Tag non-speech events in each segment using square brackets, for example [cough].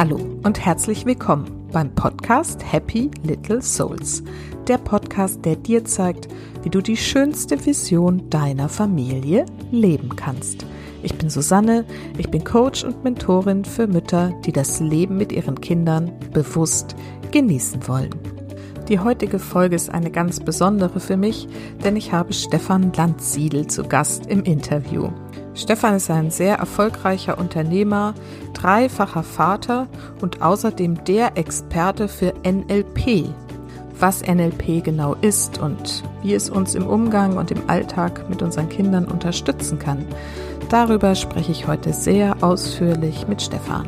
Hallo und herzlich willkommen beim Podcast Happy Little Souls. Der Podcast, der dir zeigt, wie du die schönste Vision deiner Familie leben kannst. Ich bin Susanne, ich bin Coach und Mentorin für Mütter, die das Leben mit ihren Kindern bewusst genießen wollen. Die heutige Folge ist eine ganz besondere für mich, denn ich habe Stefan Landsiedel zu Gast im Interview. Stefan ist ein sehr erfolgreicher Unternehmer, dreifacher Vater und außerdem der Experte für NLP. Was NLP genau ist und wie es uns im Umgang und im Alltag mit unseren Kindern unterstützen kann, darüber spreche ich heute sehr ausführlich mit Stefan.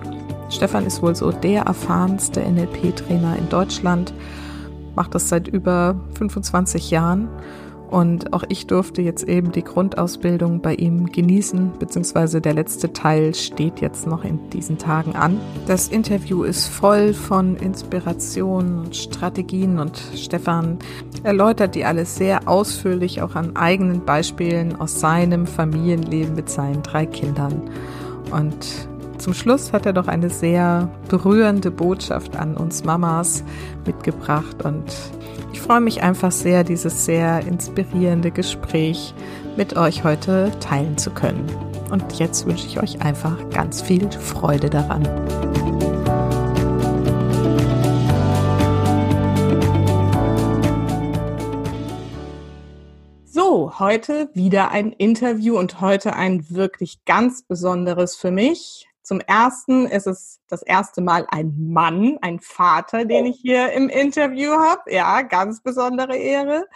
Stefan ist wohl so der erfahrenste NLP-Trainer in Deutschland, macht das seit über 25 Jahren und auch ich durfte jetzt eben die Grundausbildung bei ihm genießen, beziehungsweise der letzte Teil steht jetzt noch in diesen Tagen an. Das Interview ist voll von Inspirationen und Strategien und Stefan erläutert die alles sehr ausführlich, auch an eigenen Beispielen aus seinem Familienleben mit seinen drei Kindern. Und zum Schluss hat er doch eine sehr berührende Botschaft an uns Mamas mitgebracht und ich freue mich einfach sehr, dieses sehr inspirierende Gespräch mit euch heute teilen zu können. Und jetzt wünsche ich euch einfach ganz viel Freude daran. So, heute wieder ein Interview und heute ein wirklich ganz besonderes für mich. Zum ersten ist es das erste Mal ein Mann, ein Vater, den ich hier im Interview habe. Ja, ganz besondere Ehre.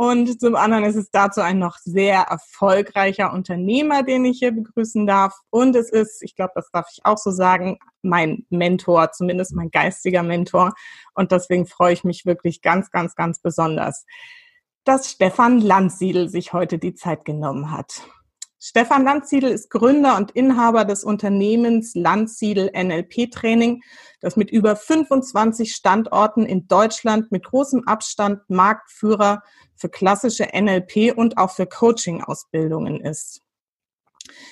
Und zum anderen ist es dazu ein noch sehr erfolgreicher Unternehmer, den ich hier begrüßen darf. Und es ist, ich glaube, das darf ich auch so sagen, mein Mentor, zumindest mein geistiger Mentor. Und deswegen freue ich mich wirklich ganz, ganz, ganz besonders, dass Stefan Landsiedel sich heute die Zeit genommen hat. Stefan Landsiedel ist Gründer und Inhaber des Unternehmens Landsiedel NLP Training, das mit über 25 Standorten in Deutschland mit großem Abstand Marktführer für klassische NLP und auch für Coaching-Ausbildungen ist.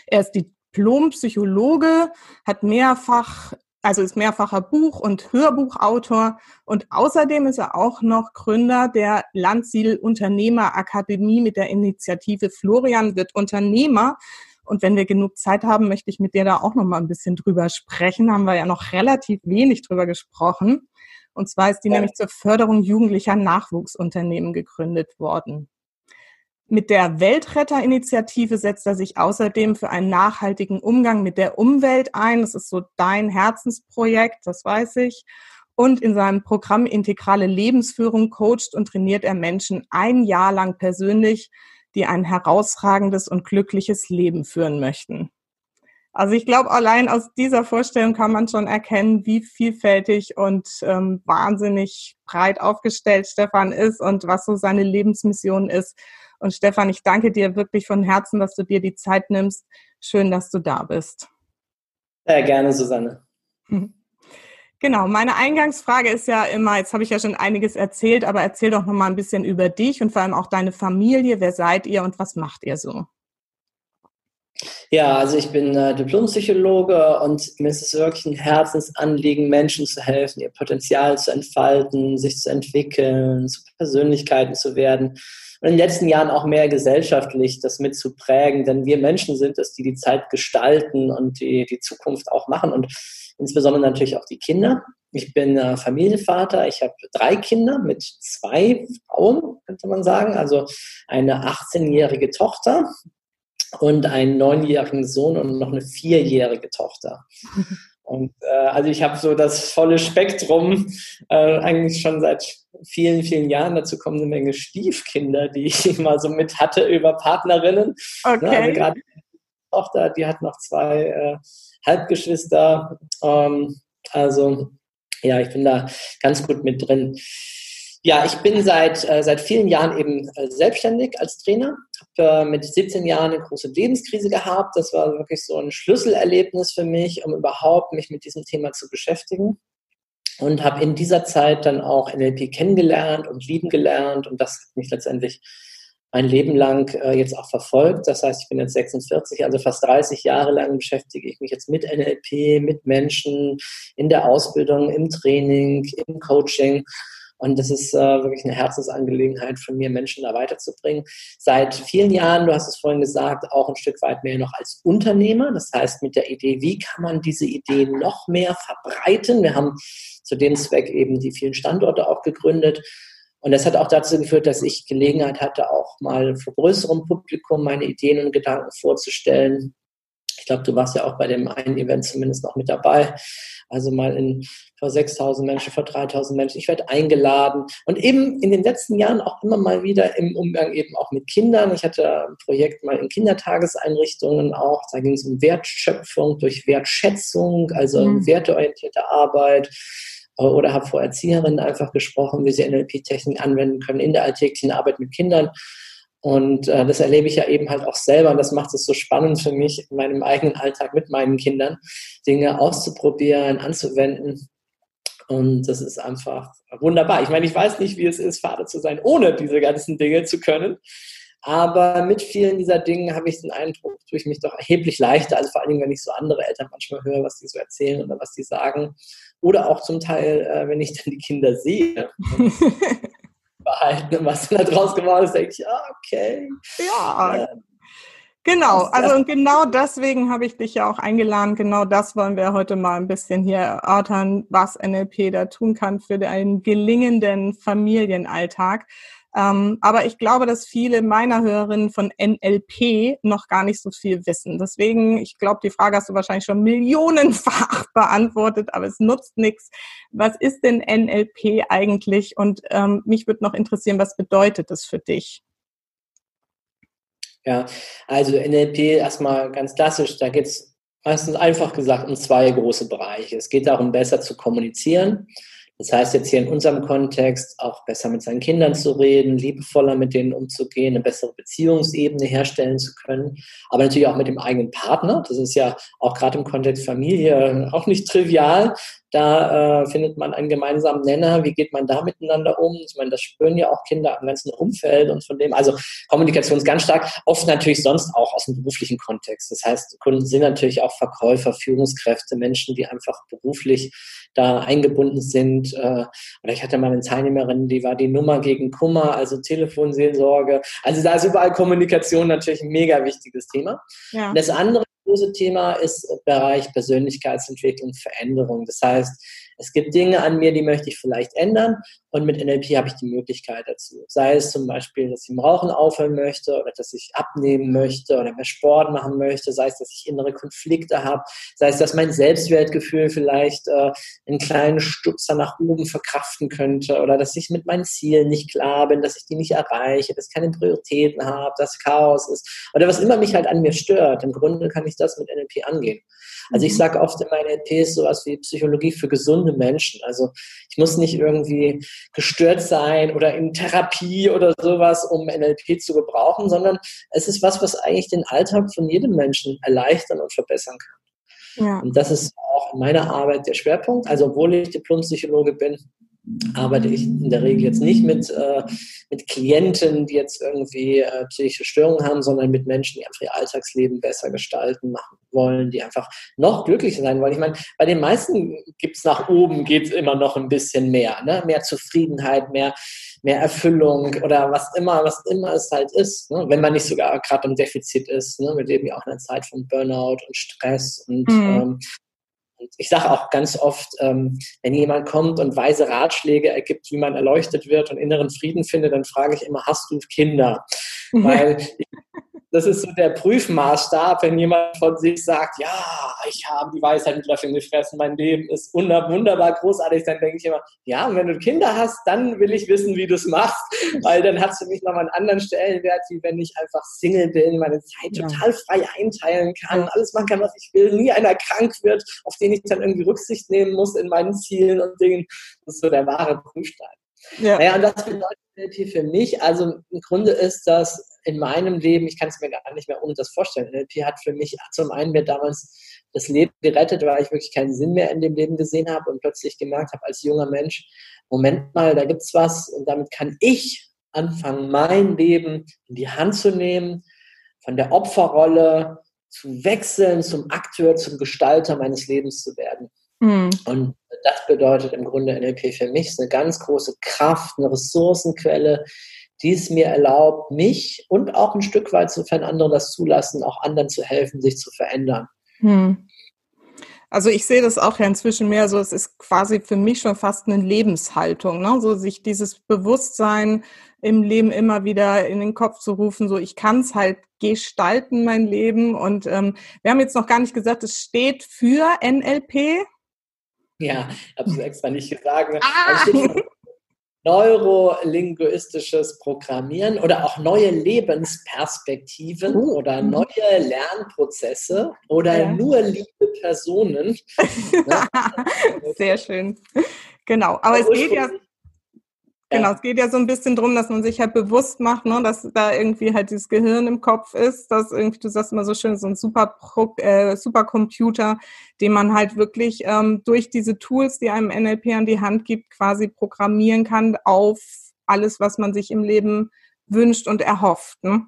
Er ist Diplompsychologe, hat mehrfach also ist mehrfacher Buch- und Hörbuchautor und außerdem ist er auch noch Gründer der Landsiedel Unternehmerakademie mit der Initiative Florian wird Unternehmer. Und wenn wir genug Zeit haben, möchte ich mit dir da auch noch mal ein bisschen drüber sprechen. Haben wir ja noch relativ wenig drüber gesprochen. Und zwar ist die ja. nämlich zur Förderung jugendlicher Nachwuchsunternehmen gegründet worden. Mit der Weltretterinitiative setzt er sich außerdem für einen nachhaltigen Umgang mit der Umwelt ein. Das ist so dein Herzensprojekt, das weiß ich. Und in seinem Programm Integrale Lebensführung coacht und trainiert er Menschen ein Jahr lang persönlich, die ein herausragendes und glückliches Leben führen möchten. Also ich glaube, allein aus dieser Vorstellung kann man schon erkennen, wie vielfältig und ähm, wahnsinnig breit aufgestellt Stefan ist und was so seine Lebensmission ist. Und Stefan, ich danke dir wirklich von Herzen, dass du dir die Zeit nimmst. Schön, dass du da bist. Sehr gerne, Susanne. [laughs] Genau, meine Eingangsfrage ist ja immer, jetzt habe ich ja schon einiges erzählt, aber erzähl doch noch mal ein bisschen über dich und vor allem auch deine Familie. Wer seid ihr und was macht ihr so? Ja, also ich bin äh, Diplompsychologe und mir ist es wirklich ein Herzensanliegen, Menschen zu helfen, ihr Potenzial zu entfalten, sich zu entwickeln, zu Persönlichkeiten zu werden in den letzten Jahren auch mehr gesellschaftlich das mitzuprägen, denn wir Menschen sind es, die die Zeit gestalten und die, die Zukunft auch machen und insbesondere natürlich auch die Kinder. Ich bin äh, Familienvater, ich habe drei Kinder mit zwei Frauen, könnte man sagen, also eine 18-jährige Tochter und einen neunjährigen Sohn und noch eine vierjährige Tochter. Und äh, also ich habe so das volle Spektrum äh, eigentlich schon seit vielen, vielen Jahren. Dazu kommen eine Menge Stiefkinder, die ich [laughs] immer so mit hatte über Partnerinnen. Okay. Ne, also gerade die Tochter, die hat noch zwei äh, Halbgeschwister. Ähm, also ja, ich bin da ganz gut mit drin. Ja, ich bin seit, äh, seit vielen Jahren eben äh, selbstständig als Trainer. Habe äh, mit 17 Jahren eine große Lebenskrise gehabt. Das war wirklich so ein Schlüsselerlebnis für mich, um überhaupt mich mit diesem Thema zu beschäftigen. Und habe in dieser Zeit dann auch NLP kennengelernt und lieben gelernt. Und das hat mich letztendlich mein Leben lang äh, jetzt auch verfolgt. Das heißt, ich bin jetzt 46, also fast 30 Jahre lang beschäftige ich mich jetzt mit NLP, mit Menschen in der Ausbildung, im Training, im Coaching. Und das ist äh, wirklich eine Herzensangelegenheit von mir, Menschen da weiterzubringen. Seit vielen Jahren, du hast es vorhin gesagt, auch ein Stück weit mehr noch als Unternehmer. Das heißt, mit der Idee, wie kann man diese Idee noch mehr verbreiten? Wir haben zu dem Zweck eben die vielen Standorte auch gegründet. Und das hat auch dazu geführt, dass ich Gelegenheit hatte, auch mal vor größerem Publikum meine Ideen und Gedanken vorzustellen. Ich glaube, du warst ja auch bei dem einen Event zumindest noch mit dabei. Also mal in, vor 6000 Menschen, vor 3000 Menschen. Ich werde eingeladen und eben in den letzten Jahren auch immer mal wieder im Umgang eben auch mit Kindern. Ich hatte ein Projekt mal in Kindertageseinrichtungen auch. Da ging es um Wertschöpfung durch Wertschätzung, also mhm. werteorientierte Arbeit oder habe vor Erzieherinnen einfach gesprochen, wie sie NLP-Technik anwenden können in der alltäglichen Arbeit mit Kindern. Und äh, das erlebe ich ja eben halt auch selber und das macht es so spannend für mich in meinem eigenen Alltag mit meinen Kindern, Dinge auszuprobieren, anzuwenden. Und das ist einfach wunderbar. Ich meine, ich weiß nicht, wie es ist, Vater zu sein, ohne diese ganzen Dinge zu können. Aber mit vielen dieser Dinge habe ich den Eindruck, tue ich mich doch erheblich leichter. Also vor allen Dingen, wenn ich so andere Eltern manchmal höre, was die so erzählen oder was die sagen. Oder auch zum Teil, äh, wenn ich dann die Kinder sehe. [laughs] Verhalten, was da draus geworden ist, denke ich, ja, okay. Ja. Äh, Genau, also und genau deswegen habe ich dich ja auch eingeladen. Genau das wollen wir heute mal ein bisschen hier erörtern, was NLP da tun kann für einen gelingenden Familienalltag. Ähm, aber ich glaube, dass viele meiner Hörerinnen von NLP noch gar nicht so viel wissen. Deswegen, ich glaube, die Frage hast du wahrscheinlich schon millionenfach [laughs] beantwortet, aber es nutzt nichts. Was ist denn NLP eigentlich? Und ähm, mich würde noch interessieren, was bedeutet das für dich? Ja, also NLP erstmal ganz klassisch, da geht es meistens einfach gesagt um zwei große Bereiche. Es geht darum, besser zu kommunizieren das heißt jetzt hier in unserem Kontext auch besser mit seinen Kindern zu reden, liebevoller mit denen umzugehen, eine bessere Beziehungsebene herstellen zu können, aber natürlich auch mit dem eigenen Partner. Das ist ja auch gerade im Kontext Familie auch nicht trivial. Da äh, findet man einen gemeinsamen Nenner. Wie geht man da miteinander um? Ich meine, das spüren ja auch Kinder am ganzen Umfeld und von dem. Also Kommunikation ist ganz stark. Oft natürlich sonst auch aus dem beruflichen Kontext. Das heißt, Kunden sind natürlich auch Verkäufer, Führungskräfte, Menschen, die einfach beruflich da eingebunden sind. Äh, oder ich hatte mal eine Teilnehmerin, die war die Nummer gegen Kummer, also Telefonseelsorge. Also da ist überall Kommunikation natürlich ein mega wichtiges Thema. Ja. Das andere große Thema ist Bereich Persönlichkeitsentwicklung, Veränderung. Das heißt, es gibt Dinge an mir, die möchte ich vielleicht ändern und mit NLP habe ich die Möglichkeit dazu. Sei es zum Beispiel, dass ich im Rauchen aufhören möchte oder dass ich abnehmen möchte oder mehr Sport machen möchte, sei es, dass ich innere Konflikte habe, sei es, dass mein Selbstwertgefühl vielleicht äh, einen kleinen Stupser nach oben verkraften könnte oder dass ich mit meinen Zielen nicht klar bin, dass ich die nicht erreiche, dass ich keine Prioritäten habe, dass Chaos ist oder was immer mich halt an mir stört. Im Grunde kann ich das mit NLP angehen. Also ich mhm. sage oft in meinen LPs sowas wie Psychologie für gesunde Menschen. Also ich muss nicht irgendwie gestört sein oder in Therapie oder sowas, um NLP zu gebrauchen, sondern es ist was, was eigentlich den Alltag von jedem Menschen erleichtern und verbessern kann. Ja. Und das ist auch in meiner Arbeit der Schwerpunkt. Also obwohl ich Diplompsychologe bin, arbeite ich in der Regel jetzt nicht mit, äh, mit Klienten, die jetzt irgendwie äh, psychische Störungen haben, sondern mit Menschen, die einfach ihr Alltagsleben besser gestalten machen wollen, die einfach noch glücklicher sein wollen. Ich meine, bei den meisten gibt es nach oben, geht es immer noch ein bisschen mehr, ne? mehr Zufriedenheit, mehr, mehr Erfüllung oder was immer, was immer es halt ist, ne? wenn man nicht sogar gerade im Defizit ist. Ne? Wir leben ja auch in einer Zeit von Burnout und Stress und mhm. ähm, ich sage auch ganz oft, ähm, wenn jemand kommt und weise Ratschläge ergibt, wie man erleuchtet wird und inneren Frieden findet, dann frage ich immer, hast du Kinder? Weil das ist so der Prüfmaßstab, wenn jemand von sich sagt, ja, ich habe die Weisheit mit Löffeln gefressen, mein Leben ist wunderbar großartig, dann denke ich immer, ja, und wenn du Kinder hast, dann will ich wissen, wie du es machst, [laughs] weil dann hast du mich nochmal einen anderen Stellenwert, wie wenn ich einfach Single bin, meine Zeit total frei einteilen kann, alles machen kann, was ich will, nie einer krank wird, auf den ich dann irgendwie Rücksicht nehmen muss in meinen Zielen und Dingen. Das ist so der wahre Prüfstein. Ja. Naja, und das bedeutet für mich, also im Grunde ist das in meinem Leben, ich kann es mir gar nicht mehr ohne das vorstellen. NLP hat für mich zum einen mir damals das Leben gerettet, weil ich wirklich keinen Sinn mehr in dem Leben gesehen habe und plötzlich gemerkt habe als junger Mensch, Moment mal, da gibt es was und damit kann ich anfangen, mein Leben in die Hand zu nehmen, von der Opferrolle zu wechseln, zum Akteur, zum Gestalter meines Lebens zu werden. Mhm. Und das bedeutet im Grunde NLP für mich eine ganz große Kraft, eine Ressourcenquelle, die es mir erlaubt, mich und auch ein Stück weit, sofern andere das zulassen, auch anderen zu helfen, sich zu verändern. Mhm. Also ich sehe das auch ja inzwischen mehr so, es ist quasi für mich schon fast eine Lebenshaltung, ne? so sich dieses Bewusstsein im Leben immer wieder in den Kopf zu rufen, so ich kann es halt gestalten, mein Leben. Und ähm, wir haben jetzt noch gar nicht gesagt, es steht für NLP. Ja, ich habe es [laughs] extra nicht gesagt. Ah neurolinguistisches Programmieren oder auch neue Lebensperspektiven uh, oder mhm. neue Lernprozesse oder ja. nur liebe Personen. [laughs] Sehr schön. Genau, aber es geht ja Genau, es geht ja so ein bisschen drum, dass man sich halt bewusst macht, ne, dass da irgendwie halt dieses Gehirn im Kopf ist, dass irgendwie, du sagst immer so schön, so ein super äh, Supercomputer, den man halt wirklich ähm, durch diese Tools, die einem NLP an die Hand gibt, quasi programmieren kann auf alles, was man sich im Leben wünscht und erhofft. Ne?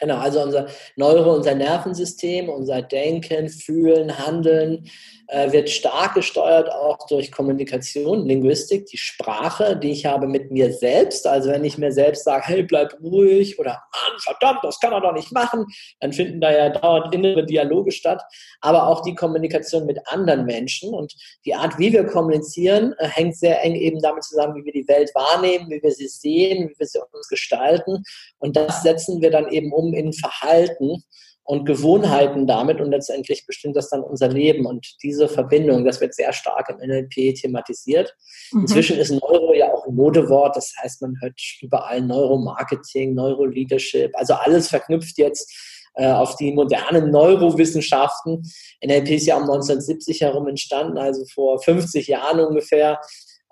Genau, also unser Neuro, unser Nervensystem, unser Denken, Fühlen, Handeln äh, wird stark gesteuert auch durch Kommunikation, Linguistik, die Sprache, die ich habe mit mir selbst. Also wenn ich mir selbst sage, hey, bleib ruhig oder Mann, verdammt, das kann er doch nicht machen, dann finden da ja dauernd innere Dialoge statt. Aber auch die Kommunikation mit anderen Menschen und die Art, wie wir kommunizieren, äh, hängt sehr eng eben damit zusammen, wie wir die Welt wahrnehmen, wie wir sie sehen, wie wir sie uns gestalten. Und das setzen wir dann eben um in Verhalten und Gewohnheiten damit und letztendlich bestimmt das dann unser Leben und diese Verbindung, das wird sehr stark im NLP thematisiert. Mhm. Inzwischen ist Neuro ja auch ein Modewort, das heißt, man hört überall Neuromarketing, Neuroleadership, also alles verknüpft jetzt äh, auf die modernen Neurowissenschaften. NLP ist ja um 1970 herum entstanden, also vor 50 Jahren ungefähr.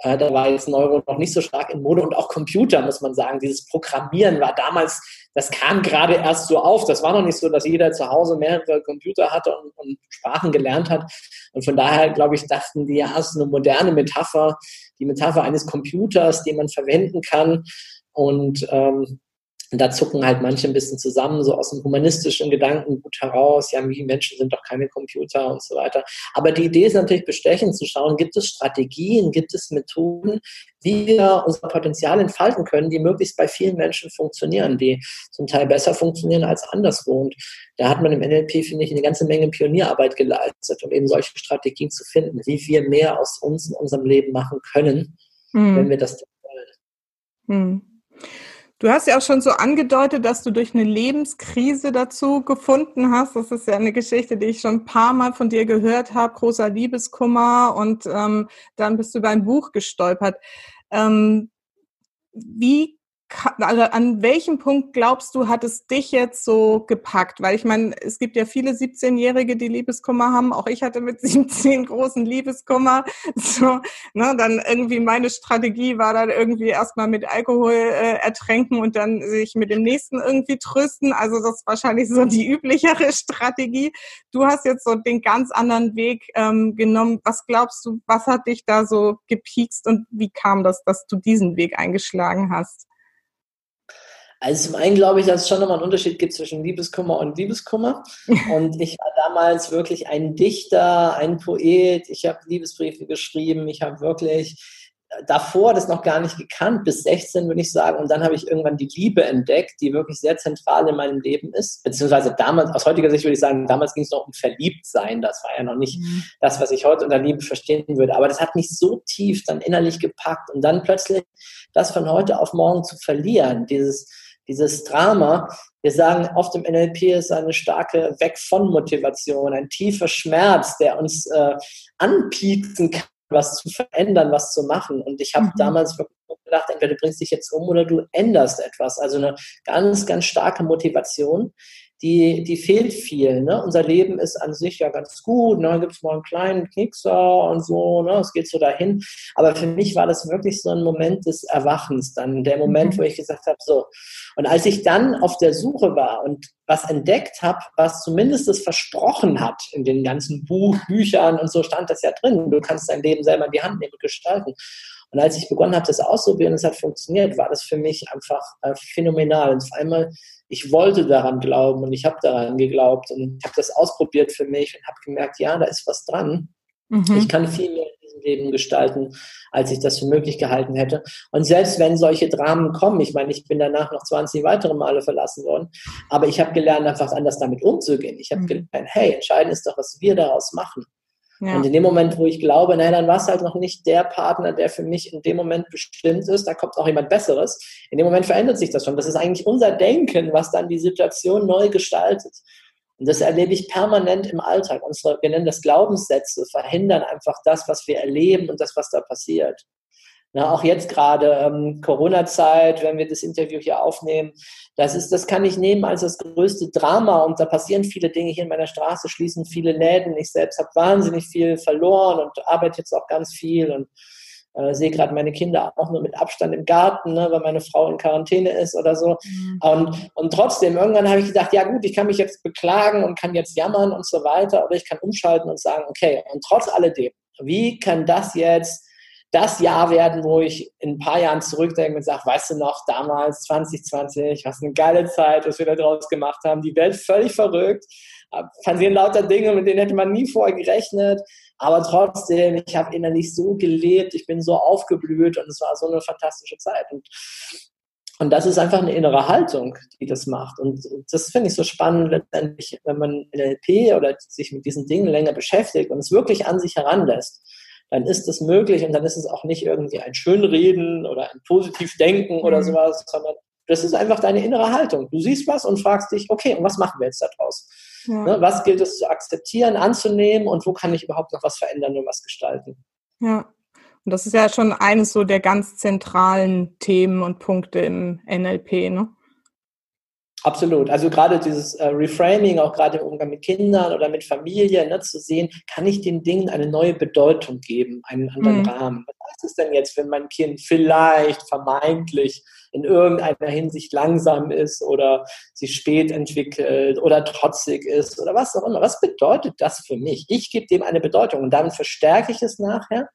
Äh, da war jetzt Neuro noch nicht so stark in Mode und auch Computer, muss man sagen. Dieses Programmieren war damals, das kam gerade erst so auf. Das war noch nicht so, dass jeder zu Hause mehrere Computer hatte und, und Sprachen gelernt hat. Und von daher, glaube ich, dachten die, ja, es ist eine moderne Metapher, die Metapher eines Computers, den man verwenden kann. Und ähm, und da zucken halt manche ein bisschen zusammen, so aus dem humanistischen Gedankengut heraus, ja, wie Menschen sind doch keine Computer und so weiter. Aber die Idee ist natürlich bestechend zu schauen, gibt es Strategien, gibt es Methoden, wie wir unser Potenzial entfalten können, die möglichst bei vielen Menschen funktionieren, die zum Teil besser funktionieren als anderswo. Und da hat man im NLP, finde ich, eine ganze Menge Pionierarbeit geleistet, um eben solche Strategien zu finden, wie wir mehr aus uns in unserem Leben machen können, hm. wenn wir das wollen. Hm. Du hast ja auch schon so angedeutet, dass du durch eine Lebenskrise dazu gefunden hast. Das ist ja eine Geschichte, die ich schon ein paar Mal von dir gehört habe, großer Liebeskummer und ähm, dann bist du über ein Buch gestolpert. Ähm, wie also an welchem Punkt glaubst du, hat es dich jetzt so gepackt? Weil ich meine, es gibt ja viele 17-Jährige, die Liebeskummer haben. Auch ich hatte mit [laughs] 17 großen Liebeskummer. So, ne, dann irgendwie meine Strategie war dann irgendwie erstmal mit Alkohol äh, ertränken und dann sich mit dem nächsten irgendwie trösten. Also das ist wahrscheinlich so die üblichere [laughs] Strategie. Du hast jetzt so den ganz anderen Weg ähm, genommen. Was glaubst du, was hat dich da so gepiekst und wie kam das, dass du diesen Weg eingeschlagen hast? Also zum einen glaube ich, dass es schon nochmal einen Unterschied gibt zwischen Liebeskummer und Liebeskummer. [laughs] Und ich war damals wirklich ein Dichter, ein Poet. Ich habe Liebesbriefe geschrieben. Ich habe wirklich davor das noch gar nicht gekannt, bis 16 würde ich sagen. Und dann habe ich irgendwann die Liebe entdeckt, die wirklich sehr zentral in meinem Leben ist. Beziehungsweise damals, aus heutiger Sicht würde ich sagen, damals ging es noch um Verliebtsein. Das war ja noch nicht mhm. das, was ich heute unter Liebe verstehen würde. Aber das hat mich so tief dann innerlich gepackt. Und dann plötzlich das von heute auf morgen zu verlieren, dieses dieses Drama. Wir sagen oft im NLP ist eine starke Weg von Motivation, ein tiefer Schmerz, der uns äh, anpieksen kann, was zu verändern, was zu machen. Und ich habe mhm. damals gedacht, entweder du bringst dich jetzt um oder du änderst etwas. Also eine ganz, ganz starke Motivation, die, die fehlt viel. Ne? Unser Leben ist an sich ja ganz gut. Ne? Gibt es mal einen kleinen Knickser und so, ne? es geht so dahin. Aber für mich war das wirklich so ein Moment des Erwachens, dann der Moment, mhm. wo ich gesagt habe, so. Und als ich dann auf der Suche war und was entdeckt habe, was zumindest es versprochen hat in den ganzen Buch, Büchern und so stand das ja drin. Du kannst dein Leben selber in die Hand nehmen und gestalten. Und als ich begonnen habe, das auszuprobieren, es hat funktioniert, war das für mich einfach äh, phänomenal. Und vor allem, ich wollte daran glauben und ich habe daran geglaubt und habe das ausprobiert für mich und habe gemerkt, ja, da ist was dran. Mhm. Ich kann viel mehr in diesem Leben gestalten, als ich das für möglich gehalten hätte. Und selbst wenn solche Dramen kommen, ich meine, ich bin danach noch 20 weitere Male verlassen worden, aber ich habe gelernt, einfach anders damit umzugehen. Ich habe mhm. gelernt, hey, entscheidend ist doch, was wir daraus machen. Ja. Und in dem Moment, wo ich glaube, naja, dann war es halt noch nicht der Partner, der für mich in dem Moment bestimmt ist, da kommt auch jemand Besseres. In dem Moment verändert sich das schon. Das ist eigentlich unser Denken, was dann die Situation neu gestaltet. Und das erlebe ich permanent im Alltag. Unsere, wir nennen das Glaubenssätze, verhindern einfach das, was wir erleben und das, was da passiert. Na, auch jetzt gerade ähm, Corona-Zeit, wenn wir das Interview hier aufnehmen, das ist, das kann ich nehmen als das größte Drama und da passieren viele Dinge hier in meiner Straße, schließen viele Läden. Ich selbst habe wahnsinnig viel verloren und arbeite jetzt auch ganz viel und äh, sehe gerade meine Kinder auch nur mit Abstand im Garten, ne, weil meine Frau in Quarantäne ist oder so. Mhm. Und, und trotzdem, irgendwann habe ich gedacht, ja gut, ich kann mich jetzt beklagen und kann jetzt jammern und so weiter, oder ich kann umschalten und sagen, okay, und trotz alledem, wie kann das jetzt das Jahr werden, wo ich in ein paar Jahren zurückdenke und sage, weißt du noch, damals 2020, was eine geile Zeit, was wir da draus gemacht haben, die Welt völlig verrückt, passieren lauter Dinge, mit denen hätte man nie vorher gerechnet, aber trotzdem, ich habe innerlich so gelebt, ich bin so aufgeblüht und es war so eine fantastische Zeit. Und, und das ist einfach eine innere Haltung, die das macht. Und das finde ich so spannend, letztendlich, wenn man NLP oder sich mit diesen Dingen länger beschäftigt und es wirklich an sich heranlässt dann ist es möglich und dann ist es auch nicht irgendwie ein Schönreden oder ein Positivdenken oder mhm. sowas, sondern das ist einfach deine innere Haltung. Du siehst was und fragst dich, okay, und was machen wir jetzt daraus? Ja. Ne, was gilt es zu akzeptieren, anzunehmen und wo kann ich überhaupt noch was verändern und was gestalten? Ja, und das ist ja schon eines so der ganz zentralen Themen und Punkte im NLP, ne? Absolut. Also gerade dieses äh, Reframing, auch gerade im Umgang mit Kindern oder mit Familie, ne, zu sehen, kann ich den Dingen eine neue Bedeutung geben, einen anderen mhm. Rahmen. Was ist es denn jetzt, wenn mein Kind vielleicht vermeintlich in irgendeiner Hinsicht langsam ist oder sich spät entwickelt oder trotzig ist oder was auch immer? Was bedeutet das für mich? Ich gebe dem eine Bedeutung und dann verstärke ich es nachher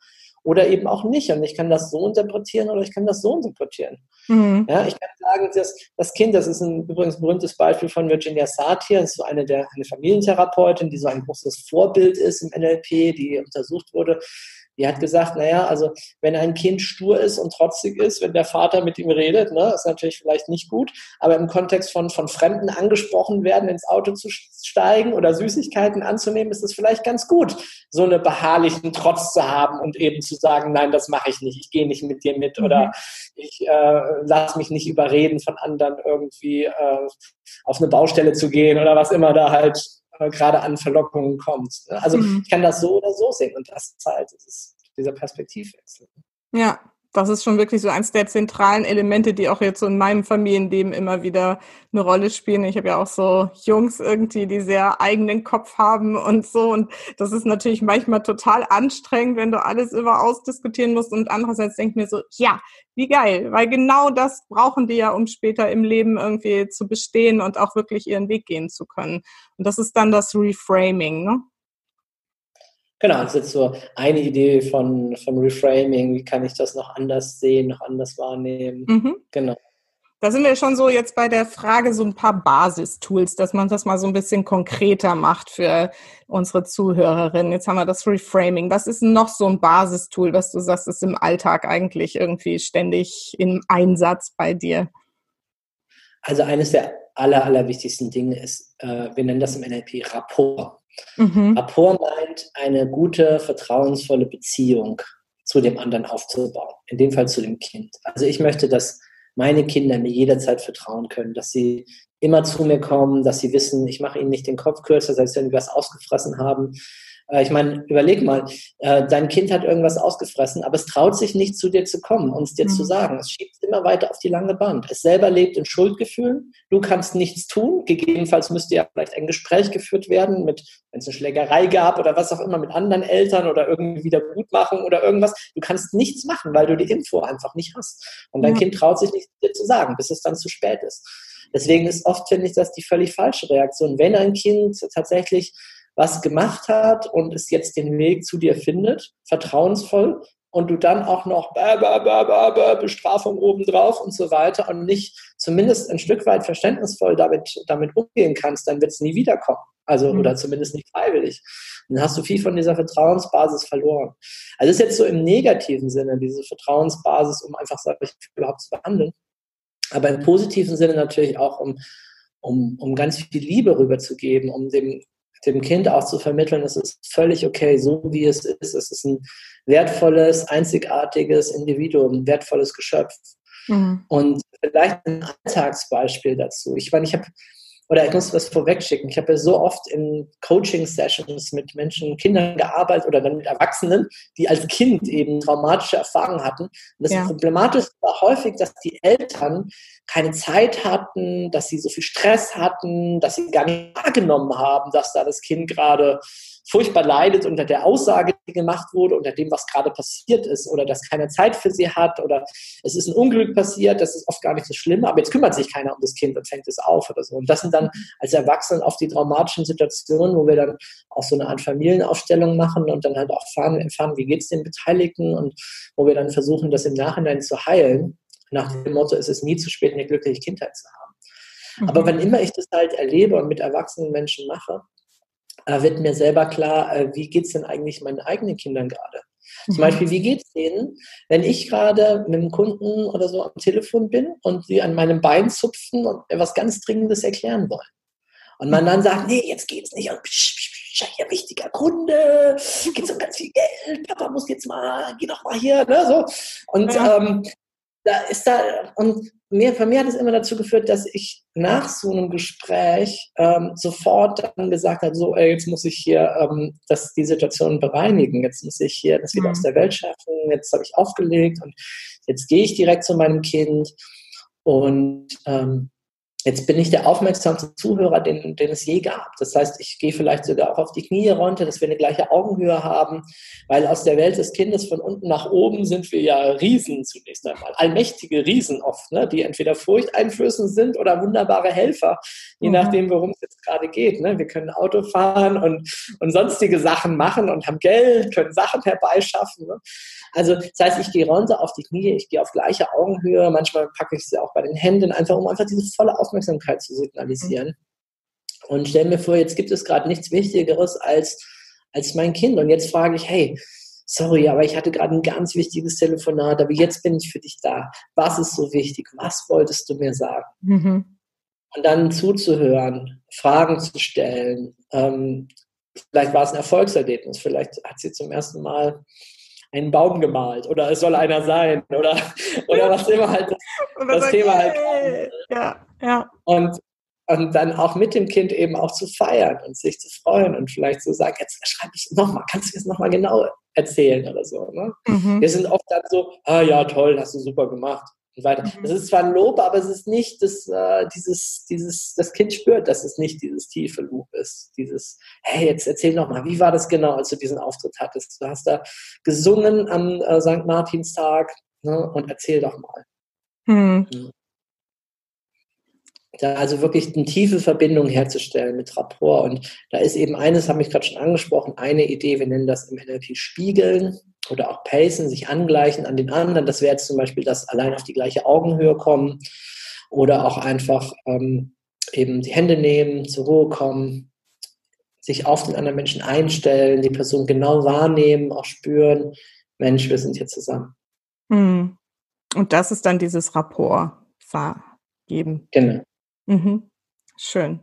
oder eben auch nicht. Und ich kann das so interpretieren oder ich kann das so interpretieren. Mhm. Ja, ich kann sagen, dass das Kind, das ist ein übrigens berühmtes Beispiel von Virginia Satir, ist so eine der eine Familientherapeutin, die so ein großes Vorbild ist im NLP, die untersucht wurde. Die hat gesagt, naja, also wenn ein Kind stur ist und trotzig ist, wenn der Vater mit ihm redet, ne, ist natürlich vielleicht nicht gut, aber im Kontext von, von Fremden angesprochen werden, ins Auto zu steigen oder Süßigkeiten anzunehmen, ist es vielleicht ganz gut, so eine beharrlichen Trotz zu haben und eben zu sagen, nein, das mache ich nicht, ich gehe nicht mit dir mit mhm. oder ich äh, lasse mich nicht überreden von anderen irgendwie äh, auf eine Baustelle zu gehen oder was immer da halt äh, gerade an Verlockungen kommt. Also mhm. ich kann das so oder so sehen und das ist halt das ist dieser Perspektivwechsel. Ja, das ist schon wirklich so eins der zentralen Elemente, die auch jetzt so in meinem Familienleben immer wieder eine Rolle spielen. Ich habe ja auch so Jungs irgendwie, die sehr eigenen Kopf haben und so. Und das ist natürlich manchmal total anstrengend, wenn du alles über ausdiskutieren musst. Und andererseits denke ich mir so, ja, wie geil, weil genau das brauchen die ja, um später im Leben irgendwie zu bestehen und auch wirklich ihren Weg gehen zu können. Und das ist dann das Reframing, ne? Genau, das ist jetzt so eine Idee von, von Reframing. Wie kann ich das noch anders sehen, noch anders wahrnehmen? Mhm. Genau. Da sind wir schon so jetzt bei der Frage so ein paar Basistools, dass man das mal so ein bisschen konkreter macht für unsere Zuhörerinnen. Jetzt haben wir das Reframing. Was ist noch so ein Basistool, was du sagst, ist im Alltag eigentlich irgendwie ständig im Einsatz bei dir? Also eines der aller, aller wichtigsten Dinge ist, äh, wir nennen das im NLP Rapport. Mhm. Rapport meint, eine gute, vertrauensvolle Beziehung zu dem anderen aufzubauen. In dem Fall zu dem Kind. Also ich möchte, dass meine Kinder mir jederzeit vertrauen können, dass sie immer zu mir kommen, dass sie wissen, ich mache ihnen nicht den Kopf kürzer, selbst wenn wir was ausgefressen haben, ich meine, überleg mal, äh, dein Kind hat irgendwas ausgefressen, aber es traut sich nicht zu dir zu kommen und es dir mhm. zu sagen. Es schiebt immer weiter auf die lange Band. Es selber lebt in Schuldgefühlen. Du kannst nichts tun. Gegebenenfalls müsste ja vielleicht ein Gespräch geführt werden mit, wenn es eine Schlägerei gab oder was auch immer mit anderen Eltern oder irgendwie Wiedergutmachung oder irgendwas. Du kannst nichts machen, weil du die Info einfach nicht hast. Und dein ja. Kind traut sich nicht dir zu sagen, bis es dann zu spät ist. Deswegen ist oft, finde ich, das die völlig falsche Reaktion. Wenn ein Kind tatsächlich was gemacht hat und es jetzt den Weg zu dir findet, vertrauensvoll, und du dann auch noch bäh, bäh, bäh, Bestrafung obendrauf und so weiter und nicht zumindest ein Stück weit verständnisvoll damit, damit umgehen kannst, dann wird es nie wiederkommen. Also, mhm. oder zumindest nicht freiwillig. dann hast du viel von dieser Vertrauensbasis verloren. Also, es ist jetzt so im negativen Sinne, diese Vertrauensbasis, um einfach solche überhaupt zu behandeln. Aber im positiven Sinne natürlich auch, um, um, um ganz viel Liebe rüberzugeben, um dem, dem Kind auch zu vermitteln, es ist völlig okay, so wie es ist. Es ist ein wertvolles, einzigartiges Individuum, ein wertvolles Geschöpf. Mhm. Und vielleicht ein Alltagsbeispiel dazu. Ich meine, ich habe oder ich muss was vorwegschicken. Ich habe ja so oft in Coaching-Sessions mit Menschen, Kindern gearbeitet oder dann mit Erwachsenen, die als Kind eben traumatische Erfahrungen hatten. Und das ja. Problematisch war häufig, dass die Eltern keine Zeit hatten, dass sie so viel Stress hatten, dass sie gar nicht wahrgenommen haben, dass da das Kind gerade furchtbar leidet unter der Aussage, die gemacht wurde, unter dem, was gerade passiert ist oder dass keiner Zeit für sie hat oder es ist ein Unglück passiert, das ist oft gar nicht so schlimm, aber jetzt kümmert sich keiner um das Kind und fängt es auf oder so. Und das sind dann als Erwachsene oft die traumatischen Situationen, wo wir dann auch so eine Art Familienaufstellung machen und dann halt auch fahren, erfahren, wie geht es den Beteiligten und wo wir dann versuchen, das im Nachhinein zu heilen. Nach dem Motto, es ist nie zu spät, eine glückliche Kindheit zu haben. Mhm. Aber wenn immer ich das halt erlebe und mit erwachsenen Menschen mache, äh, wird mir selber klar, äh, wie geht es denn eigentlich meinen eigenen Kindern gerade? Zum mhm. Beispiel, wie geht es denen, wenn ich gerade mit einem Kunden oder so am Telefon bin und sie an meinem Bein zupfen und etwas ganz Dringendes erklären wollen? Und man dann sagt, nee, jetzt geht's nicht. Und psch, psch, psch, hier wichtiger Kunde, geht um ganz viel Geld, Papa muss jetzt mal, geh doch mal hier, ne, so. Und ja. ähm, da ist da, und mir, für mich hat es immer dazu geführt, dass ich nach so einem Gespräch ähm, sofort dann gesagt habe, so, ey, jetzt muss ich hier ähm, das, die Situation bereinigen, jetzt muss ich hier das wieder mhm. aus der Welt schaffen, jetzt habe ich aufgelegt und jetzt gehe ich direkt zu meinem Kind. Und ähm, Jetzt bin ich der aufmerksamste Zuhörer, den, den es je gab. Das heißt, ich gehe vielleicht sogar auch auf die Knie runter, dass wir eine gleiche Augenhöhe haben, weil aus der Welt des Kindes von unten nach oben sind wir ja Riesen zunächst einmal. Allmächtige Riesen oft, ne? die entweder furchteinflößend sind oder wunderbare Helfer, je mhm. nachdem, worum es jetzt gerade geht. Ne? Wir können Auto fahren und, und sonstige Sachen machen und haben Geld, können Sachen herbeischaffen. Ne? Also das heißt, ich gehe runter auf die Knie, ich gehe auf gleiche Augenhöhe, manchmal packe ich sie auch bei den Händen, einfach um einfach diese volle Aufmerksamkeit zu signalisieren. Mhm. Und stell mir vor, jetzt gibt es gerade nichts Wichtigeres als, als mein Kind. Und jetzt frage ich, hey, sorry, aber ich hatte gerade ein ganz wichtiges Telefonat, aber jetzt bin ich für dich da. Was ist so wichtig? Was wolltest du mir sagen? Mhm. Und dann zuzuhören, Fragen zu stellen. Ähm, vielleicht war es ein Erfolgserlebnis, vielleicht hat sie zum ersten Mal einen Baum gemalt oder es soll einer sein oder, oder was immer halt [laughs] das, das Thema halt. Ja, ja. Und, und dann auch mit dem Kind eben auch zu feiern und sich zu freuen und vielleicht zu sagen, jetzt schreib es nochmal, kannst du es nochmal genau erzählen oder so. Ne? Mhm. Wir sind oft dann so, ah ja, toll, hast du super gemacht und weiter. Mhm. Das ist zwar ein Lob, aber es ist nicht das, äh, dieses, dieses, das Kind spürt, dass es nicht dieses tiefe Lob ist. Dieses, hey, jetzt erzähl noch mal, wie war das genau, als du diesen Auftritt hattest? Du hast da gesungen am äh, St. Martinstag ne, und erzähl doch mal. Mhm. Da also wirklich eine tiefe Verbindung herzustellen mit Rapport. Und da ist eben eines, habe ich gerade schon angesprochen, eine Idee, wir nennen das im NLP Spiegeln oder auch pacen, sich angleichen an den anderen. Das wäre jetzt zum Beispiel das allein auf die gleiche Augenhöhe kommen oder auch einfach ähm, eben die Hände nehmen, zur Ruhe kommen, sich auf den anderen Menschen einstellen, die Person genau wahrnehmen, auch spüren, Mensch, wir sind hier zusammen. Hm. Und das ist dann dieses Rapport geben. Genau. Mhm. Schön.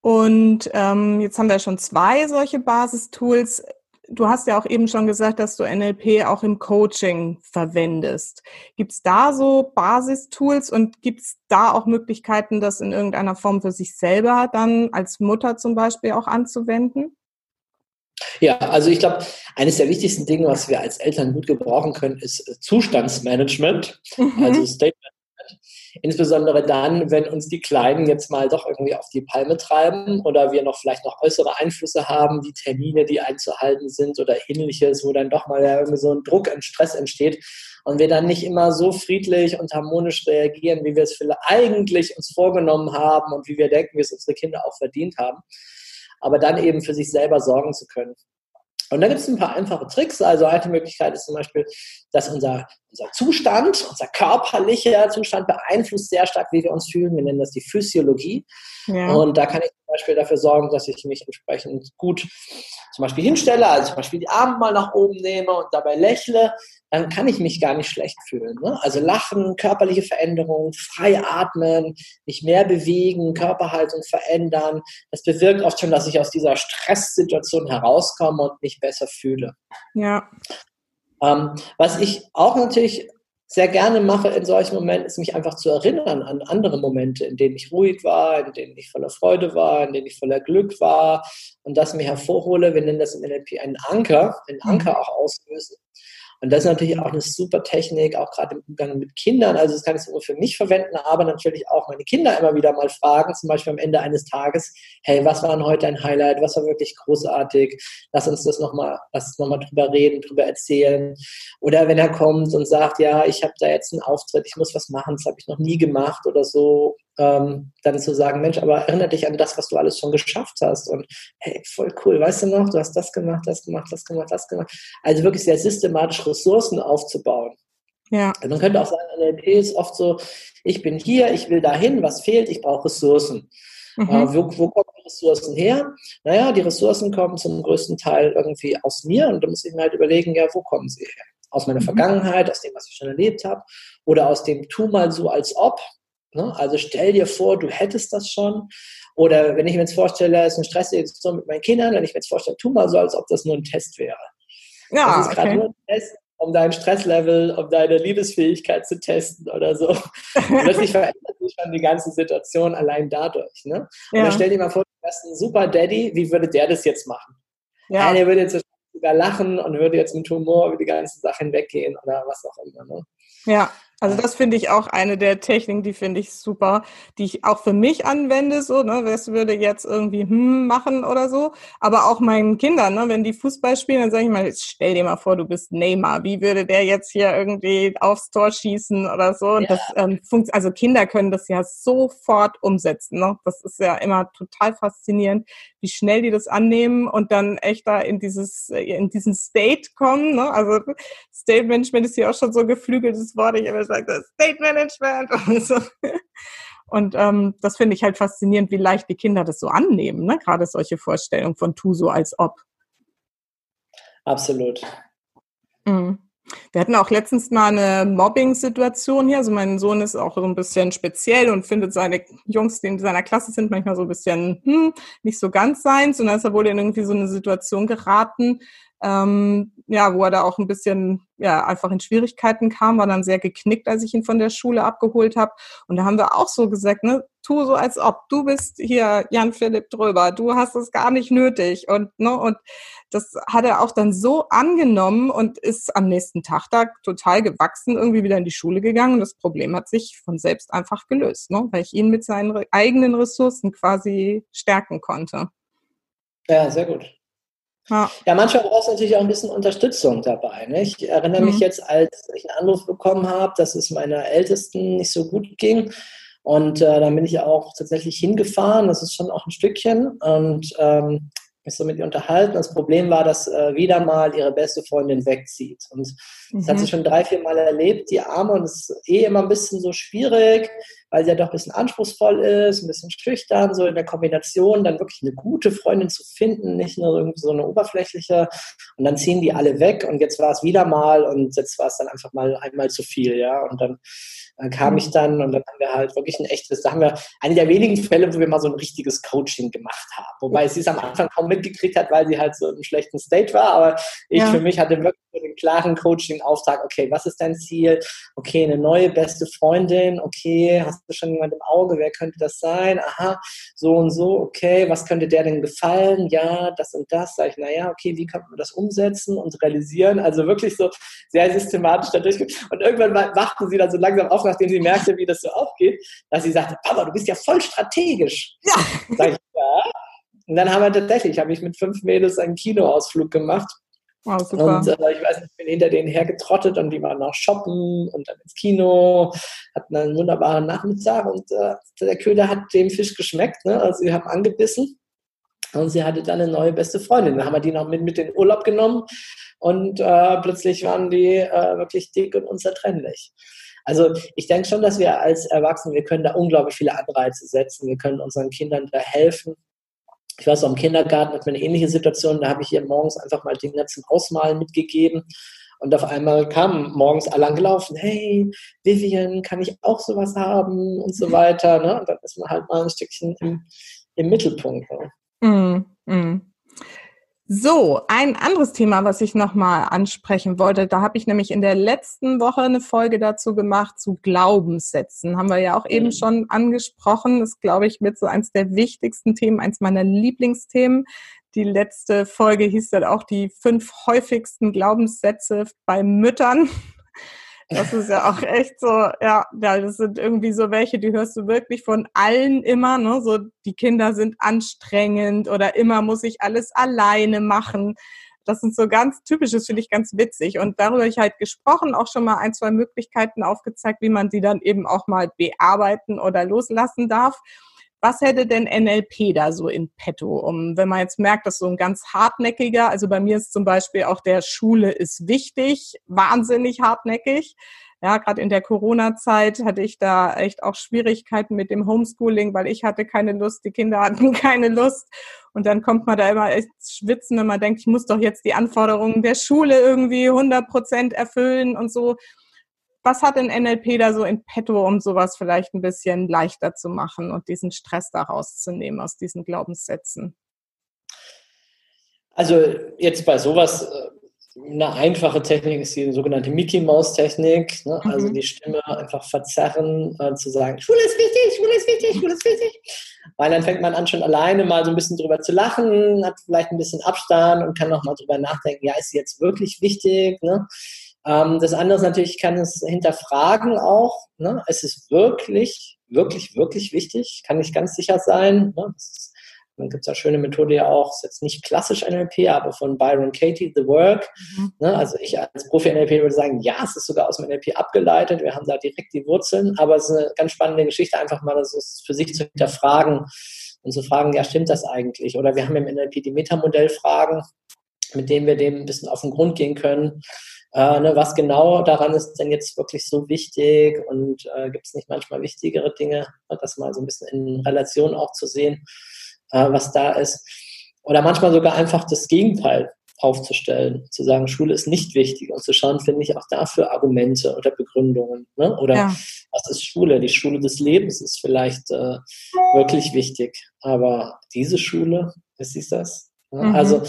Und ähm, jetzt haben wir schon zwei solche Basistools. Du hast ja auch eben schon gesagt, dass du NLP auch im Coaching verwendest. Gibt es da so Basistools und gibt es da auch Möglichkeiten, das in irgendeiner Form für sich selber dann als Mutter zum Beispiel auch anzuwenden? Ja, also ich glaube, eines der wichtigsten Dinge, was wir als Eltern gut gebrauchen können, ist Zustandsmanagement, mhm. also Statement Insbesondere dann, wenn uns die Kleinen jetzt mal doch irgendwie auf die Palme treiben oder wir noch vielleicht noch äußere Einflüsse haben, wie Termine, die einzuhalten sind oder ähnliches, wo dann doch mal irgendwie so ein Druck und Stress entsteht und wir dann nicht immer so friedlich und harmonisch reagieren, wie wir es vielleicht eigentlich uns vorgenommen haben und wie wir denken, wie es unsere Kinder auch verdient haben. Aber dann eben für sich selber sorgen zu können. Und da gibt es ein paar einfache Tricks. Also eine Möglichkeit ist zum Beispiel, dass unser, unser Zustand, unser körperlicher Zustand beeinflusst sehr stark, wie wir uns fühlen. Wir nennen das die Physiologie. Ja. Und da kann ich zum Beispiel dafür sorgen, dass ich mich entsprechend gut zum Beispiel hinstelle, also zum Beispiel die Arme mal nach oben nehme und dabei lächle, dann kann ich mich gar nicht schlecht fühlen. Ne? Also lachen, körperliche Veränderungen, frei atmen, mich mehr bewegen, Körperhaltung verändern. Das bewirkt oft schon, dass ich aus dieser Stresssituation herauskomme und mich besser fühle. Ja. Ähm, was ich auch natürlich sehr gerne mache in solchen Momenten, ist mich einfach zu erinnern an andere Momente, in denen ich ruhig war, in denen ich voller Freude war, in denen ich voller Glück war und das mir hervorhole. Wir nennen das im NLP einen Anker, einen Anker auch auslösen. Und das ist natürlich auch eine super Technik, auch gerade im Umgang mit Kindern. Also das kann ich nur für mich verwenden, aber natürlich auch meine Kinder immer wieder mal fragen, zum Beispiel am Ende eines Tages, hey, was war denn heute ein Highlight? Was war wirklich großartig? Lass uns das nochmal, lass uns nochmal drüber reden, drüber erzählen. Oder wenn er kommt und sagt, ja, ich habe da jetzt einen Auftritt, ich muss was machen, das habe ich noch nie gemacht oder so, ähm, dann zu sagen, Mensch, aber erinnere dich an das, was du alles schon geschafft hast. Und hey, voll cool, weißt du noch, du hast das gemacht, das gemacht, das gemacht, das gemacht. Also wirklich sehr systematisch Ressourcen aufzubauen. Ja. Also man könnte auch sagen, NLP ist oft so, ich bin hier, ich will dahin, was fehlt, ich brauche Ressourcen. Mhm. Äh, wo, wo, kommen die Ressourcen her? Naja, die Ressourcen kommen zum größten Teil irgendwie aus mir und da muss ich mir halt überlegen, ja, wo kommen sie her? Aus meiner mhm. Vergangenheit, aus dem, was ich schon erlebt habe oder aus dem Tu mal so als ob, Ne? Also stell dir vor, du hättest das schon. Oder wenn ich mir jetzt vorstelle, es ist eine stressige Situation mit meinen Kindern, wenn ich mir jetzt vorstelle, tu mal so, als ob das nur ein Test wäre. Ja, das ist gerade okay. nur ein Test, um dein Stresslevel, um deine Liebesfähigkeit zu testen oder so. Plötzlich verändert sich schon die ganze Situation allein dadurch. Ne? Ja. Und dann stell dir mal vor, du hast einen super Daddy, wie würde der das jetzt machen? Ja. ja der würde jetzt sogar lachen und würde jetzt mit Humor über die ganze Sache hinweggehen oder was auch immer. Ne? Ja, also das finde ich auch eine der Techniken, die finde ich super, die ich auch für mich anwende, so, ne, das würde jetzt irgendwie hm machen oder so, aber auch meinen Kindern, ne, wenn die Fußball spielen, dann sage ich mal, stell dir mal vor, du bist Neymar, wie würde der jetzt hier irgendwie aufs Tor schießen oder so? Und ja. das ähm, funktioniert, also Kinder können das ja sofort umsetzen, ne? Das ist ja immer total faszinierend, wie schnell die das annehmen und dann echt da in dieses, in diesen State kommen, ne? Also State Management ist ja auch schon so ein geflügeltes Wort, ich sagt das State Management [laughs] und so. Und ähm, das finde ich halt faszinierend, wie leicht die Kinder das so annehmen, ne? gerade solche Vorstellungen von tu so als ob. Absolut. Mhm. Wir hatten auch letztens mal eine Mobbing-Situation hier. Also mein Sohn ist auch so ein bisschen speziell und findet seine Jungs, die in seiner Klasse sind, manchmal so ein bisschen hm, nicht so ganz seins. Und dann ist er wohl in irgendwie so eine Situation geraten, ähm, ja, wo er da auch ein bisschen ja einfach in Schwierigkeiten kam, war dann sehr geknickt, als ich ihn von der Schule abgeholt habe. Und da haben wir auch so gesagt, ne, tu so, als ob du bist hier Jan Philipp Dröber, du hast es gar nicht nötig. Und ne, und das hat er auch dann so angenommen und ist am nächsten Tag da total gewachsen, irgendwie wieder in die Schule gegangen. Und das Problem hat sich von selbst einfach gelöst, ne, weil ich ihn mit seinen eigenen Ressourcen quasi stärken konnte. Ja, sehr gut. Ja. ja, manchmal brauchst du natürlich auch ein bisschen Unterstützung dabei. Ne? Ich erinnere mhm. mich jetzt, als ich einen Anruf bekommen habe, dass es meiner Ältesten nicht so gut ging. Und äh, dann bin ich auch tatsächlich hingefahren. Das ist schon auch ein Stückchen. Und ähm, mich so mit ihr unterhalten. Das Problem war, dass äh, wieder mal ihre beste Freundin wegzieht. Und das mhm. hat sie mhm. schon drei, vier Mal erlebt, die Arme. Und es ist eh immer ein bisschen so schwierig, weil sie ja doch ein bisschen anspruchsvoll ist, ein bisschen schüchtern, so in der Kombination dann wirklich eine gute Freundin zu finden, nicht nur irgendwie so eine oberflächliche. Und dann ziehen die alle weg und jetzt war es wieder mal und jetzt war es dann einfach mal einmal zu viel, ja. Und dann dann kam ich dann und dann haben wir halt wirklich ein echtes, da haben wir eine der wenigen Fälle, wo wir mal so ein richtiges Coaching gemacht haben. Wobei sie es am Anfang kaum mitgekriegt hat, weil sie halt so im schlechten State war. Aber ich ja. für mich hatte wirklich den klaren Coaching-Auftrag, okay, was ist dein Ziel? Okay, eine neue beste Freundin, okay, hast du schon jemand im Auge, wer könnte das sein? Aha, so und so, okay, was könnte der denn gefallen? Ja, das und das. Sag ich, naja, okay, wie könnte man das umsetzen und realisieren? Also wirklich so sehr systematisch dadurch. Und irgendwann wachten sie dann so langsam auf, nachdem sie merkte, wie das so aufgeht, dass sie sagte, Papa, du bist ja voll strategisch. Ja. Sag ich, ja. Und dann haben wir tatsächlich, habe ich mit fünf Mädels einen Kinoausflug gemacht Oh, und äh, ich weiß nicht, ich bin hinter denen hergetrottet und die waren noch shoppen und dann ins Kino, hatten einen wunderbaren Nachmittag und äh, der Köder hat dem Fisch geschmeckt. Ne? Also sie haben angebissen Und sie hatte dann eine neue beste Freundin. Dann haben wir die noch mit, mit in den Urlaub genommen und äh, plötzlich waren die äh, wirklich dick und unzertrennlich. Also ich denke schon, dass wir als Erwachsene, wir können da unglaublich viele Anreize setzen. Wir können unseren Kindern da helfen. Ich weiß, auch im Kindergarten hat man eine ähnliche Situation. Da habe ich ihr morgens einfach mal Dinge zum Ausmalen mitgegeben. Und auf einmal kamen morgens alle angelaufen, hey, Vivian, kann ich auch sowas haben und so weiter. Ne? Und dann ist man halt mal ein Stückchen im, im Mittelpunkt. Ne? Mm, mm. So, ein anderes Thema, was ich nochmal ansprechen wollte, da habe ich nämlich in der letzten Woche eine Folge dazu gemacht, zu Glaubenssätzen. Haben wir ja auch eben mhm. schon angesprochen. Das glaube ich mit so eins der wichtigsten Themen, eins meiner Lieblingsthemen. Die letzte Folge hieß dann auch die fünf häufigsten Glaubenssätze bei Müttern. Das ist ja auch echt so, ja, das sind irgendwie so welche, die hörst du wirklich von allen immer, ne? So, die Kinder sind anstrengend oder immer muss ich alles alleine machen. Das sind so ganz typisches, finde ich ganz witzig. Und darüber habe ich halt gesprochen, auch schon mal ein, zwei Möglichkeiten aufgezeigt, wie man die dann eben auch mal bearbeiten oder loslassen darf. Was hätte denn NLP da so in petto? Um, wenn man jetzt merkt, dass so ein ganz hartnäckiger, also bei mir ist zum Beispiel auch der Schule ist wichtig, wahnsinnig hartnäckig. Ja, gerade in der Corona-Zeit hatte ich da echt auch Schwierigkeiten mit dem Homeschooling, weil ich hatte keine Lust, die Kinder [laughs] hatten keine Lust. Und dann kommt man da immer echt schwitzen, wenn man denkt, ich muss doch jetzt die Anforderungen der Schule irgendwie 100 Prozent erfüllen und so was hat denn NLP da so in petto, um sowas vielleicht ein bisschen leichter zu machen und diesen Stress da rauszunehmen aus diesen Glaubenssätzen? Also jetzt bei sowas, äh, eine einfache Technik ist die sogenannte Mickey Mouse Technik, ne? Mhm. also die Stimme einfach verzerren, äh, zu sagen, Schule ist wichtig, Schule ist wichtig, Schule ist wichtig. Weil dann fängt man an, schon alleine mal so ein bisschen drüber zu lachen, hat vielleicht ein bisschen Abstand und kann noch mal drüber nachdenken, ja, ist sie jetzt wirklich wichtig? Ne? Ähm, das andere ist natürlich, ich kann es hinterfragen auch. Ne? Es ist wirklich, wirklich, wirklich wichtig. Kann nicht ganz sicher sein. Ne? Ist, dann gibt es ja schöne Methode ja auch, ist jetzt nicht klassisch NLP, aber von Byron Katie, The Work. Mhm. Ne? Also ich als Profi-NLP würde sagen, ja, es ist sogar aus dem NLP abgeleitet. Wir haben da direkt die Wurzeln, aber es ist eine ganz spannende Geschichte, einfach mal das für sich zu hinterfragen und zu fragen, ja, stimmt das eigentlich? Oder wir haben im NLP die Metamodellfragen, mit denen wir dem ein bisschen auf den Grund gehen können. Äh, ne, was genau daran ist denn jetzt wirklich so wichtig und äh, gibt es nicht manchmal wichtigere Dinge, ne, das mal so ein bisschen in Relation auch zu sehen, äh, was da ist. Oder manchmal sogar einfach das Gegenteil aufzustellen, zu sagen, Schule ist nicht wichtig und zu schauen, finde ich auch dafür Argumente oder Begründungen. Ne? Oder ja. was ist Schule? Die Schule des Lebens ist vielleicht äh, wirklich wichtig, aber diese Schule, was ist das? Ja, mhm. Also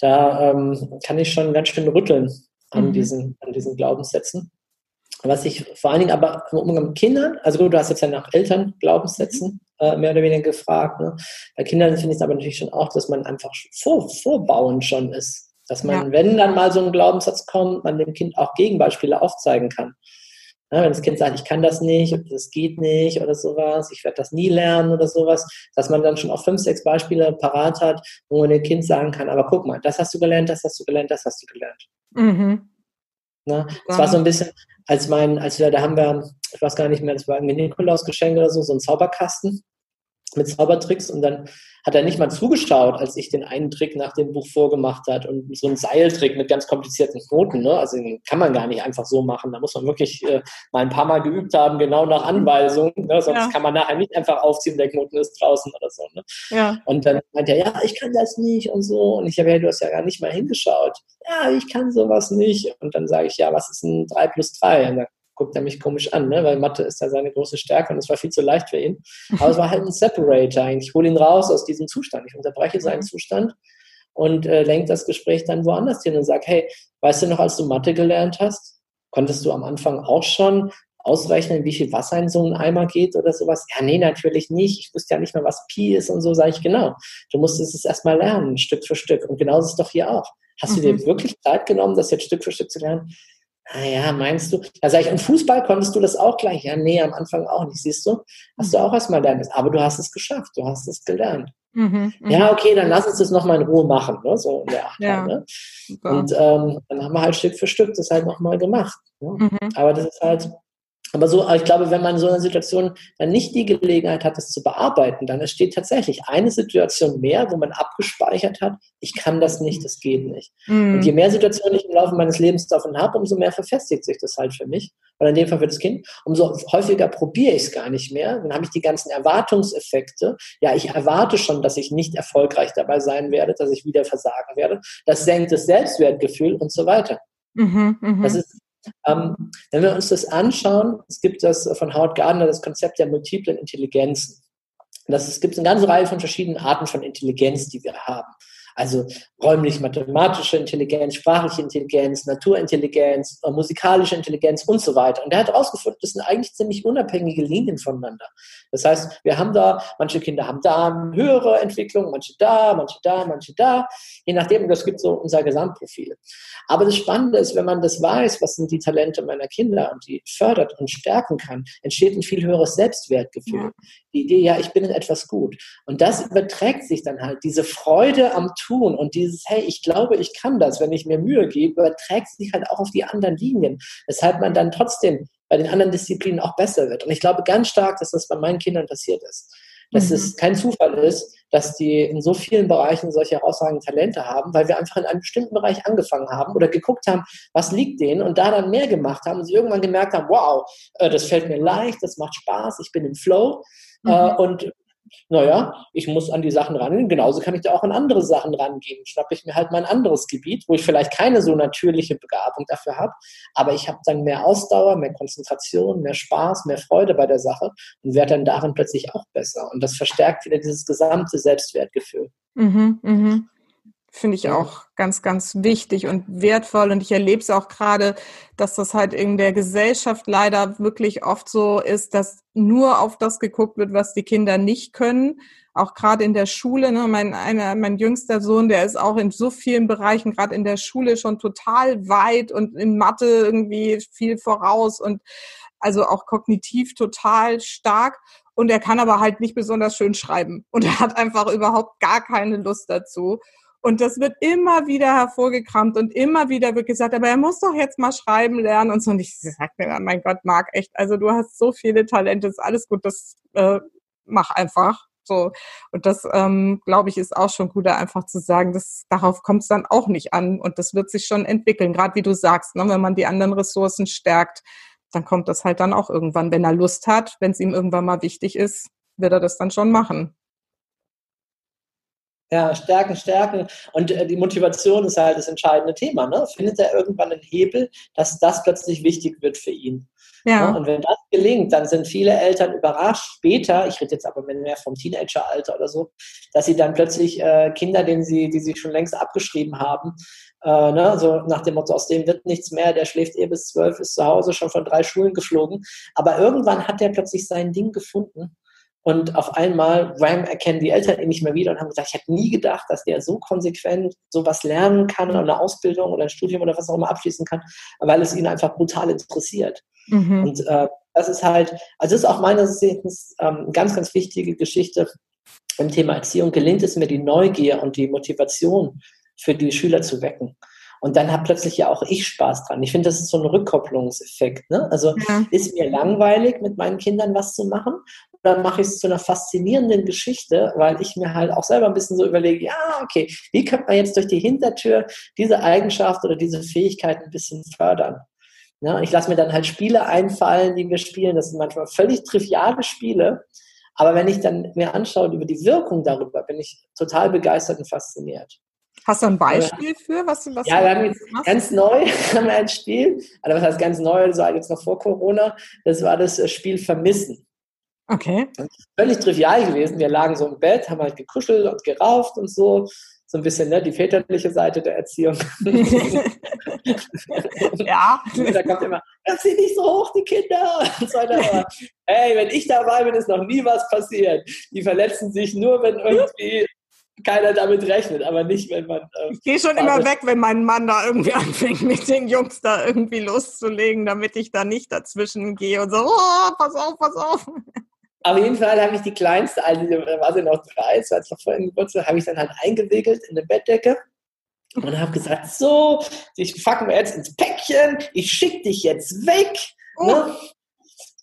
da ähm, kann ich schon ganz schön rütteln, an, mhm. diesen, an diesen Glaubenssätzen. Was ich vor allen Dingen aber im Umgang mit Kindern, also gut, du hast jetzt ja nach Eltern Glaubenssätzen äh, mehr oder weniger gefragt. Ne? Bei Kindern finde ich es aber natürlich schon auch, dass man einfach vor, vorbauend schon ist. Dass man, ja. wenn dann mal so ein Glaubenssatz kommt, man dem Kind auch Gegenbeispiele aufzeigen kann. Ja, wenn das Kind sagt, ich kann das nicht, das geht nicht oder sowas, ich werde das nie lernen oder sowas, dass man dann schon auch fünf, sechs Beispiele parat hat, wo man dem Kind sagen kann, aber guck mal, das hast du gelernt, das hast du gelernt, das hast du gelernt. Mhm. Na, das war so ein bisschen, als mein, als wir, da haben wir, ich weiß gar nicht mehr, das war irgendwie Nikolausgeschenk oder so, so ein Zauberkasten mit Zaubertricks und dann hat er nicht mal zugeschaut, als ich den einen Trick nach dem Buch vorgemacht hat und so einen Seiltrick mit ganz komplizierten Knoten. Ne? Also den kann man gar nicht einfach so machen. Da muss man wirklich äh, mal ein paar Mal geübt haben, genau nach Anweisung. Ne? Sonst ja. kann man nachher nicht einfach aufziehen, der Knoten ist draußen oder so. Ne? Ja. Und dann meint er, ja, ich kann das nicht und so. Und ich habe ja, du hast ja gar nicht mal hingeschaut. Ja, ich kann sowas nicht. Und dann sage ich, ja, was ist ein 3 plus 3? Und dann guckt er mich komisch an, ne? weil Mathe ist ja seine große Stärke und es war viel zu leicht für ihn. Aber es war halt ein Separator eigentlich. Ich hole ihn raus aus diesem Zustand. Ich unterbreche seinen mhm. Zustand und äh, lenke das Gespräch dann woanders hin und sage, hey, weißt du noch, als du Mathe gelernt hast, konntest du am Anfang auch schon ausrechnen, wie viel Wasser in so einen Eimer geht oder sowas? Ja, nee, natürlich nicht. Ich wusste ja nicht mehr, was Pi ist und so, sage ich genau. Du musstest es erstmal lernen, Stück für Stück. Und genauso ist es doch hier auch. Hast mhm. du dir mhm. wirklich Zeit genommen, das jetzt Stück für Stück zu lernen? Ah ja, meinst du? Da sage ich, und Fußball konntest du das auch gleich? Ja, nee, am Anfang auch nicht, siehst du? Hast du auch erstmal lernen Aber du hast es geschafft, du hast es gelernt. Mhm, mhm. ja, okay, dann lass uns das nochmal in Ruhe machen, ne? so in der Art. Ja, ne? Und ähm, dann haben wir halt Stück für Stück das halt nochmal gemacht. Ne? Mhm. Aber das ist halt Aber so, ich glaube, wenn man in so einer Situation dann nicht die Gelegenheit hat, das zu bearbeiten, dann entsteht tatsächlich eine Situation mehr, wo man abgespeichert hat, ich kann das nicht, das geht nicht. Mhm. Und je mehr Situationen ich im Laufe meines Lebens davon habe, umso mehr verfestigt sich das halt für mich. Oder in dem Fall für das Kind. Umso häufiger probiere ich es gar nicht mehr. Dann habe ich die ganzen Erwartungseffekte. Ja, ich erwarte schon, dass ich nicht erfolgreich dabei sein werde, dass ich wieder versagen werde. Das senkt das Selbstwertgefühl und so weiter. Mhm, mh. Das ist ähm, wenn wir uns das anschauen, es gibt das von Howard Gardner, das Konzept der multiplen Intelligenzen. Das, es gibt eine ganze Reihe von verschiedenen Arten von Intelligenz, die wir haben. Also räumlich-mathematische Intelligenz, sprachliche Intelligenz, Naturintelligenz, äh, musikalische Intelligenz und so weiter. Und er hat herausgefunden, das sind eigentlich ziemlich unabhängige Linien voneinander. Das heißt, wir haben da, manche Kinder haben da eine höhere Entwicklung, manche da, manche da, manche da, je nachdem, das gibt so unser Gesamtprofil. Aber das Spannende ist, wenn man das weiß, was sind die Talente meiner Kinder und die fördert und stärken kann, entsteht ein viel höheres Selbstwertgefühl. Ja. Die Idee, ja, ich bin in etwas gut. Und das überträgt sich dann halt, diese Freude am Tun und dieses, hey, ich glaube, ich kann das, wenn ich mir Mühe gebe, überträgt sich halt auch auf die anderen Linien, weshalb man dann trotzdem bei den anderen Disziplinen auch besser wird. Und ich glaube ganz stark, dass das bei meinen Kindern passiert ist. Dass mhm. es kein Zufall ist, dass die in so vielen Bereichen solche herausragenden Talente haben, weil wir einfach in einem bestimmten Bereich angefangen haben oder geguckt haben, was liegt denen und da dann mehr gemacht haben und sie irgendwann gemerkt haben, wow, äh, das fällt mir leicht, das macht Spaß, ich bin im Flow. Äh, mhm. Und naja, ich muss an die Sachen rangehen. Genauso kann ich da auch an andere Sachen rangehen. Schnappe ich mir halt mal ein anderes Gebiet, wo ich vielleicht keine so natürliche Begabung dafür habe, aber ich habe dann mehr Ausdauer, mehr Konzentration, mehr Spaß, mehr Freude bei der Sache und werde dann darin plötzlich auch besser. Und das verstärkt wieder dieses gesamte Selbstwertgefühl. Mhm, mhm. Finde ich auch ganz, ganz wichtig und wertvoll. Und ich erlebe es auch gerade, dass das halt in der Gesellschaft leider wirklich oft so ist, dass nur auf das geguckt wird, was die Kinder nicht können. Auch gerade in der Schule. Ne? Mein, einer, mein jüngster Sohn, der ist auch in so vielen Bereichen, gerade in der Schule, schon total weit und in Mathe irgendwie viel voraus und also auch kognitiv total stark. Und er kann aber halt nicht besonders schön schreiben. Und er [laughs] hat einfach überhaupt gar keine Lust dazu. Und das wird immer wieder hervorgekramt und immer wieder wird gesagt, aber er muss doch jetzt mal schreiben lernen und so. Und ich sag mir dann, mein Gott, Marc, echt, also du hast so viele Talente, ist alles gut, das äh, mach einfach. So. Und das, ähm, glaube ich, ist auch schon gut, einfach zu sagen, dass darauf kommt es dann auch nicht an. Und das wird sich schon entwickeln, gerade wie du sagst, ne, wenn man die anderen Ressourcen stärkt, dann kommt das halt dann auch irgendwann, wenn er Lust hat, wenn es ihm irgendwann mal wichtig ist, wird er das dann schon machen. Ja, stärken, stärken. Und äh, die Motivation ist halt das entscheidende Thema. Ne? Findet er irgendwann einen Hebel, dass das plötzlich wichtig wird für ihn? Ja. Ne? Und wenn das gelingt, dann sind viele Eltern überrascht später, ich rede jetzt aber mehr vom Teenageralter oder so, dass sie dann plötzlich äh, Kinder, denen sie, die sie schon längst abgeschrieben haben, äh, ne, so nach dem Motto, aus dem wird nichts mehr, der schläft eh bis zwölf, ist zu Hause schon von drei Schulen geflogen. Aber irgendwann hat er plötzlich sein Ding gefunden und auf einmal, Ram erkennen die Eltern ihn nicht mehr wieder und haben gesagt, ich hätte nie gedacht, dass der so konsequent sowas lernen kann oder eine Ausbildung oder ein Studium oder was auch immer abschließen kann, weil es ihn einfach brutal interessiert. Mhm. Und äh, das ist halt, also das ist auch meines Erachtens ähm, eine ganz, ganz wichtige Geschichte im Thema Erziehung. Gelingt es mir, die Neugier und die Motivation für die Schüler zu wecken. Und dann hat plötzlich ja auch ich Spaß dran. Ich finde, das ist so ein Rückkopplungseffekt. Ne? Also ja. ist mir langweilig, mit meinen Kindern was zu machen dann mache ich es zu einer faszinierenden Geschichte, weil ich mir halt auch selber ein bisschen so überlege, ja, okay, wie könnte man jetzt durch die Hintertür diese Eigenschaft oder diese Fähigkeit ein bisschen fördern? Ja, ich lasse mir dann halt Spiele einfallen, die wir spielen. Das sind manchmal völlig triviale Spiele. Aber wenn ich dann mir anschaue über die Wirkung darüber, bin ich total begeistert und fasziniert. Hast du ein Beispiel für, was, was ja, wir haben jetzt machst? ganz neu [laughs] haben wir ein Spiel, also was heißt ganz neu, das war jetzt noch vor Corona, das war das äh, Spiel Vermissen. Okay. Völlig trivial gewesen. Wir lagen so im Bett, haben halt gekuschelt und gerauft und so. So ein bisschen ne, die väterliche Seite der Erziehung. [laughs] [laughs] ja. da kommt immer, das sind nicht so hoch, die Kinder. Und so weiter. hey, wenn ich dabei bin, ist noch nie was passiert. Die verletzen sich nur, wenn irgendwie keiner damit rechnet, aber nicht, wenn man. Äh, ich gehe schon immer weg, wenn mein Mann da irgendwie [laughs] anfängt, mit den Jungs da irgendwie loszulegen, damit ich da nicht dazwischen gehe und so, oh, pass auf, pass auf. Auf jeden Fall habe ich die kleinste, also da war sie noch drei, war jetzt noch vor dem Geburtstag, habe ich dann halt eingewickelt in eine Bettdecke und habe gesagt, so, ich packen wir jetzt ins Päckchen, ich schicke dich jetzt weg. Oh. Ne?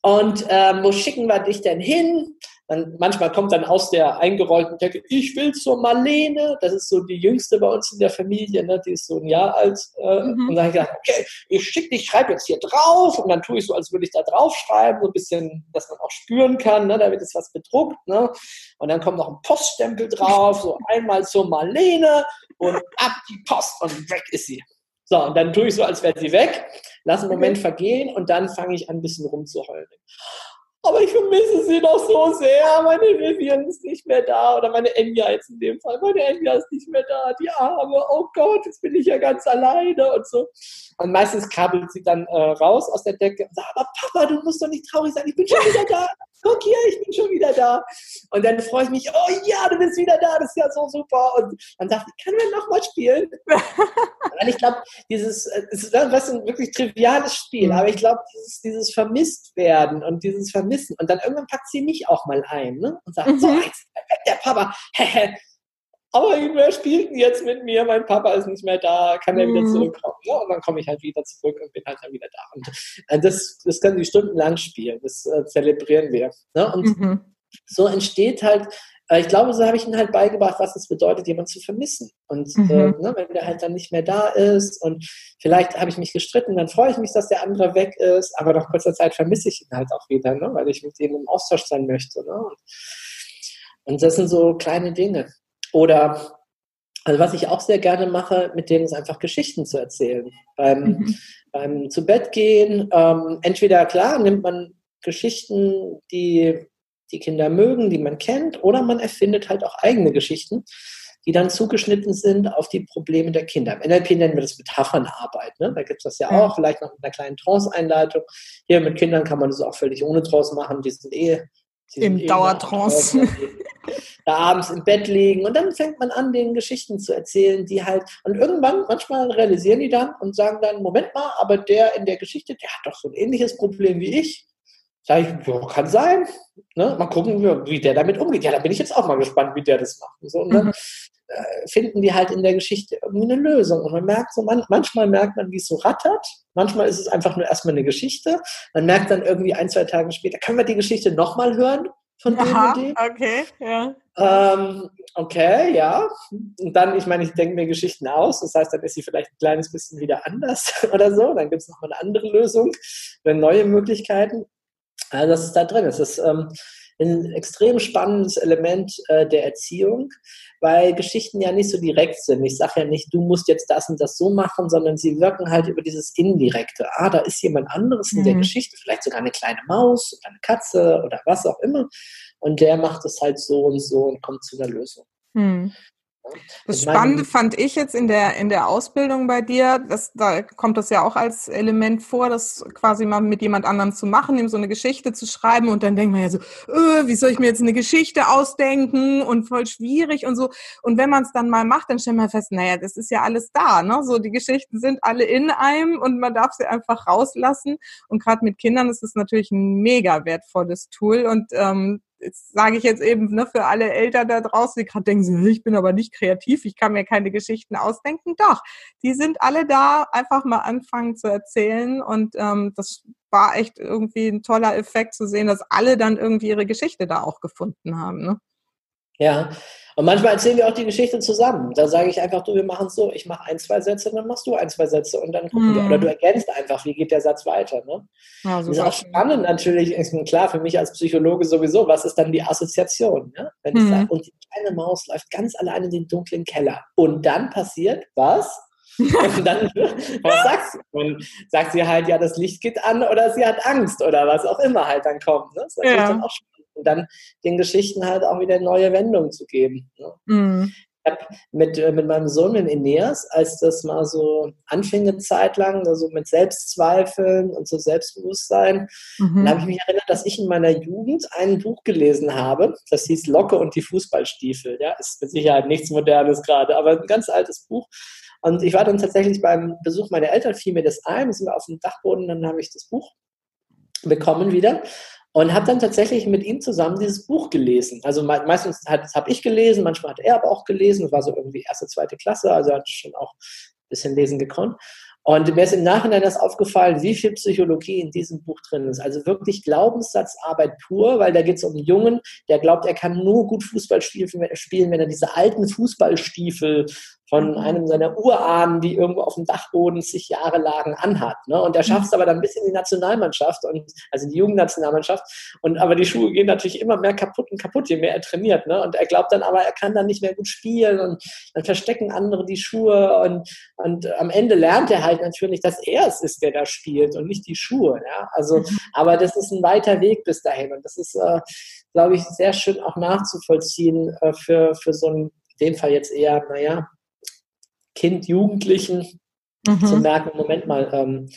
Und ähm, wo schicken wir dich denn hin? Dann, manchmal kommt dann aus der eingerollten Decke, ich will zur Marlene. Das ist so die jüngste bei uns in der Familie, ne? die ist so ein Jahr alt. Äh, mhm. Und dann habe ich gedacht, okay, ich schicke dich, schreibe jetzt hier drauf. Und dann tue ich so, als würde ich da drauf schreiben, so ein bisschen, dass man auch spüren kann, ne? da wird jetzt was bedruckt. Ne? Und dann kommt noch ein Poststempel drauf, so einmal zur Marlene und ab die Post und weg ist sie. So, und dann tue ich so, als wäre sie weg, lasse einen Moment vergehen und dann fange ich an, ein bisschen rumzuheulen. Aber ich vermisse sie doch so sehr. Meine Vivian ist nicht mehr da. Oder meine Enya jetzt in dem Fall. Meine Enya ist nicht mehr da. Die Arme. Oh Gott, jetzt bin ich ja ganz alleine und so. Und meistens krabbelt sie dann äh, raus aus der Decke und sagt, aber Papa, du musst doch nicht traurig sein. Ich bin schon wieder da guck hier, ich bin schon wieder da. Und dann freue ich mich, oh ja, du bist wieder da, das ist ja so super. Und dann sagt ich, kann man nochmal spielen? [laughs] Weil ich glaube, dieses, es ist was ein wirklich triviales Spiel, aber ich glaube, dieses, dieses Vermisstwerden und dieses Vermissen und dann irgendwann packt sie mich auch mal ein ne? und sagt, mhm. so, jetzt der Papa, [laughs] aber wer spielt denn jetzt mit mir? Mein Papa ist nicht mehr da, kann er wieder mhm. zurückkommen? Ja, und dann komme ich halt wieder zurück und bin halt dann wieder da. Und äh, das, das können die stundenlang spielen, das äh, zelebrieren wir. Ne? Und mhm. so entsteht halt, äh, ich glaube, so habe ich ihnen halt beigebracht, was es bedeutet, jemanden zu vermissen. Und mhm. äh, ne, wenn der halt dann nicht mehr da ist und vielleicht habe ich mich gestritten, dann freue ich mich, dass der andere weg ist, aber nach kurzer Zeit vermisse ich ihn halt auch wieder, ne? weil ich mit ihm im Austausch sein möchte. Ne? Und, und das sind so kleine Dinge. Oder also was ich auch sehr gerne mache, mit denen ist einfach Geschichten zu erzählen. Beim, mhm. beim zu Bett gehen, ähm, entweder klar nimmt man Geschichten, die die Kinder mögen, die man kennt, oder man erfindet halt auch eigene Geschichten, die dann zugeschnitten sind auf die Probleme der Kinder. Im NLP nennen wir das Metaphernarbeit. Ne? Da gibt es das ja auch, vielleicht noch mit einer kleinen Trance-Einleitung. Hier mit Kindern kann man das auch völlig ohne Trance machen, die sind eh im Dauertrance. Da abends im Bett liegen und dann fängt man an, den Geschichten zu erzählen, die halt, und irgendwann, manchmal realisieren die dann und sagen dann, Moment mal, aber der in der Geschichte, der hat doch so ein ähnliches Problem wie ich. Sag ich, ja, kann sein. Ne? Mal gucken, wie der damit umgeht. Ja, da bin ich jetzt auch mal gespannt, wie der das macht. Und, so, und dann mhm. äh, finden die halt in der Geschichte irgendwie eine Lösung. Und man merkt so, man, manchmal merkt man, wie es so rattert. Manchmal ist es einfach nur erstmal eine Geschichte. Man merkt dann irgendwie ein, zwei Tage später, können wir die Geschichte nochmal hören? Von Aha, dem okay, ja. Ähm, okay, ja. Und dann, ich meine, ich denke mir Geschichten aus. Das heißt, dann ist sie vielleicht ein kleines bisschen wieder anders [laughs] oder so. Dann gibt es nochmal eine andere Lösung oder neue Möglichkeiten. Also das ist da drin. Es ist ähm, ein extrem spannendes Element äh, der Erziehung, weil Geschichten ja nicht so direkt sind. Ich sage ja nicht, du musst jetzt das und das so machen, sondern sie wirken halt über dieses Indirekte. Ah, da ist jemand anderes in mhm. der Geschichte, vielleicht sogar eine kleine Maus oder eine Katze oder was auch immer. Und der macht es halt so und so und kommt zu einer Lösung. Mhm. Das Spannende fand ich jetzt in der, in der Ausbildung bei dir, dass, da kommt das ja auch als Element vor, das quasi mal mit jemand anderem zu machen, ihm so eine Geschichte zu schreiben und dann denkt man ja so, öh, wie soll ich mir jetzt eine Geschichte ausdenken und voll schwierig und so. Und wenn man es dann mal macht, dann stellt man fest, naja, das ist ja alles da, ne? So, die Geschichten sind alle in einem und man darf sie einfach rauslassen. Und gerade mit Kindern ist es natürlich ein mega wertvolles Tool und ähm, sage ich jetzt eben ne, für alle Eltern da draußen, die gerade denken, ich bin aber nicht kreativ, ich kann mir keine Geschichten ausdenken. Doch, die sind alle da, einfach mal anfangen zu erzählen und ähm, das war echt irgendwie ein toller Effekt zu sehen, dass alle dann irgendwie ihre Geschichte da auch gefunden haben. Ne? Ja, und manchmal erzählen wir auch die Geschichte zusammen. Da sage ich einfach, du, wir machen es so, ich mache ein, zwei Sätze, dann machst du ein, zwei Sätze und dann gucken mhm. wir. Oder du ergänzt einfach, wie geht der Satz weiter. Ne? Ja, das ist auch spannend natürlich, ist klar, für mich als Psychologe sowieso, was ist dann die Assoziation? Ne? Wenn mhm. ich sage, und die kleine Maus läuft ganz allein in den dunklen Keller. Und dann passiert was? [laughs] Und dann, was sagst du? Und sagt sie halt, ja, das Licht geht an oder sie hat Angst oder was auch immer halt dann kommt. Ne? Das ist natürlich ja. dann auch spannend und dann den Geschichten halt auch wieder neue Wendungen zu geben. Ne? Mhm. Ich habe mit, äh, mit meinem Sohn, in Eneas, als das mal so anfing eine Zeit lang, also mit Selbstzweifeln und so Selbstbewusstsein, mhm. da habe ich mich erinnert, dass ich in meiner Jugend ein Buch gelesen habe, das hieß Locke und die Fußballstiefel. Ja, ist mit Sicherheit nichts Modernes gerade, aber ein ganz altes Buch. Und ich war dann tatsächlich beim Besuch meiner Eltern, fiel mir das ein, sind wir auf dem Dachboden, dann habe ich das Buch bekommen wieder und habe dann tatsächlich mit ihm zusammen dieses Buch gelesen. Also meistens habe ich gelesen, manchmal hat er aber auch gelesen. Das war so irgendwie erste, zweite Klasse, also hat schon auch ein bisschen lesen gekonnt. Und mir ist im Nachhinein das aufgefallen, wie viel Psychologie in diesem Buch drin ist. Also wirklich Glaubenssatzarbeit pur, weil da geht es um einen Jungen, der glaubt, er kann nur gut Fußball spielen, wenn er diese alten Fußballstiefel von mhm. einem seiner Urahnen, die irgendwo auf dem Dachboden sich Jahre lagen, anhat. Ne? Und er mhm. schafft es aber dann bis in die Nationalmannschaft, und, also in die Jugendnationalmannschaft. Und aber die Schuhe gehen natürlich immer mehr kaputt und kaputt, je mehr er trainiert. Ne? Und er glaubt dann aber, er kann dann nicht mehr gut spielen und dann verstecken andere die Schuhe und, und am Ende lernt er halt natürlich, dass er es ist, der da spielt und nicht die Schuhe. Ja? Also, mhm. aber das ist ein weiter Weg bis dahin. Und das ist, äh, glaube ich, sehr schön auch nachzuvollziehen äh, für, für so ein, in dem Fall jetzt eher, naja, Kind, Jugendlichen mhm. zu merken, Moment mal, ähm,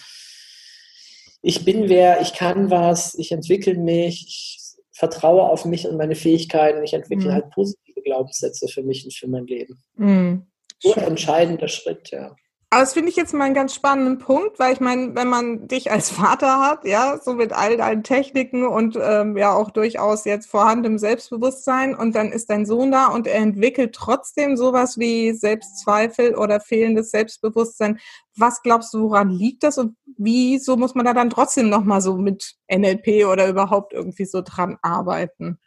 ich bin wer, ich kann was, ich entwickle mich, ich vertraue auf mich und meine Fähigkeiten, ich entwickle mhm. halt positive Glaubenssätze für mich und für mein Leben. Mhm. So ein entscheidender Schritt, ja. Aber das finde ich jetzt mal einen ganz spannenden Punkt, weil ich meine, wenn man dich als [laughs] Vater hat, ja, so mit all deinen Techniken und ähm, ja auch durchaus jetzt vorhandenem Selbstbewusstsein und dann ist dein Sohn da und er entwickelt trotzdem sowas wie Selbstzweifel oder fehlendes Selbstbewusstsein. Was glaubst du, woran liegt das und wieso muss man da dann trotzdem nochmal so mit NLP oder überhaupt irgendwie so dran arbeiten?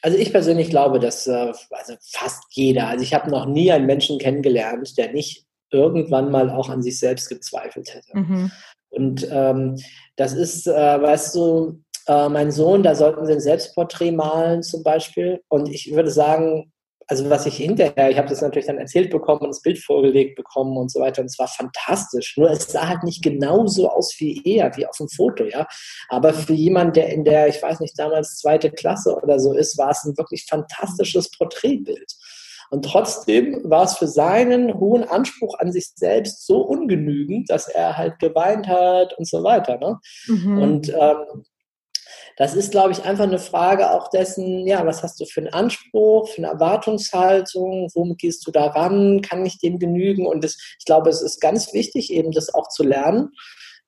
Also ich persönlich glaube, dass äh, also fast jeder, also ich habe noch nie einen Menschen kennengelernt, der nicht irgendwann mal auch an sich selbst gezweifelt hätte. Mhm. Und ähm, das ist, äh, weißt du, äh, mein Sohn, da sollten sie ein Selbstporträt malen zum Beispiel. Und ich würde sagen, also was ich hinterher, ich habe das natürlich dann erzählt bekommen und das Bild vorgelegt bekommen und so weiter und es war fantastisch. Nur es sah halt nicht genauso aus wie er, wie auf dem Foto, ja. Aber für jemanden, der in der, ich weiß nicht, damals zweite Klasse oder so ist, war es ein wirklich fantastisches Porträtbild. Und trotzdem war es für seinen hohen Anspruch an sich selbst so ungenügend, dass er halt geweint hat und so weiter. Ne? Mhm. Und ähm, das ist, glaube ich, einfach eine Frage auch dessen, ja, was hast du für einen Anspruch, für eine Erwartungshaltung, womit gehst du daran, kann ich dem genügen? Und das, ich glaube, es ist ganz wichtig, eben das auch zu lernen,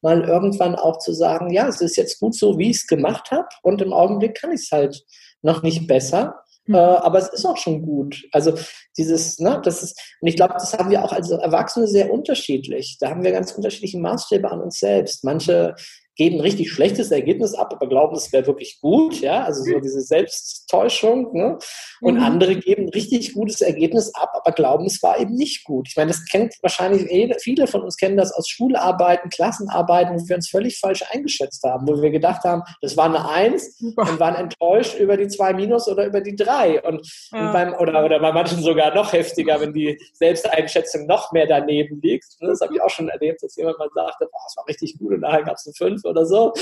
mal irgendwann auch zu sagen, ja, es ist jetzt gut so, wie ich es gemacht habe und im Augenblick kann ich es halt noch nicht besser. Mhm. Äh, aber es ist auch schon gut. Also dieses, ne, das ist, und ich glaube, das haben wir auch als Erwachsene sehr unterschiedlich. Da haben wir ganz unterschiedliche Maßstäbe an uns selbst. Manche geben richtig schlechtes Ergebnis ab, aber glauben, es wäre wirklich gut, ja, also so diese Selbsttäuschung, ne? Und mhm. andere geben richtig gutes Ergebnis ab, aber glauben, es war eben nicht gut. Ich meine, das kennt wahrscheinlich eh, viele von uns kennen das aus Schularbeiten, Klassenarbeiten, wo wir uns völlig falsch eingeschätzt haben, wo wir gedacht haben, das war eine Eins und waren enttäuscht über die zwei Minus oder über die drei und, ja. und beim, oder, oder bei manchen sogar noch heftiger, wenn die Selbsteinschätzung noch mehr daneben liegt. Das habe ich auch schon erlebt, dass jemand mal sagte, boah, das war richtig gut und nachher gab es eine Fünf oder so.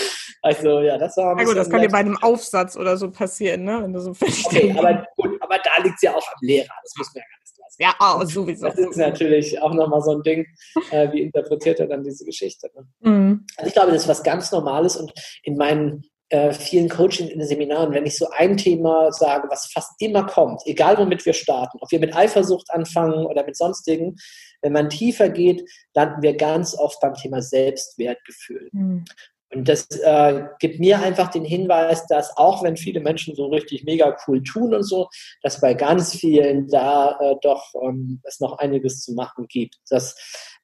Also ja, das war. Ja gut, das kann dir bei einem Aufsatz oder so passieren, ne? Wenn du so okay, aber gut, aber da liegt es ja auch am Lehrer. Das muss man ja gar nicht lassen. Ja, oh, sowieso. Das ist natürlich auch nochmal so ein Ding, äh, wie interpretiert er dann diese Geschichte. Ne? Mhm. Also ich glaube, das ist was ganz Normales und in meinen äh, vielen Coaching in den Seminaren, wenn ich so ein Thema sage, was fast immer kommt, egal womit wir starten, ob wir mit Eifersucht anfangen oder mit sonstigen, wenn man tiefer geht, landen wir ganz oft beim Thema Selbstwertgefühl. Mhm. Und das äh, gibt mir einfach den Hinweis, dass auch wenn viele Menschen so richtig mega cool tun und so, dass bei ganz vielen da äh, doch ähm, es noch einiges zu machen gibt. Dass,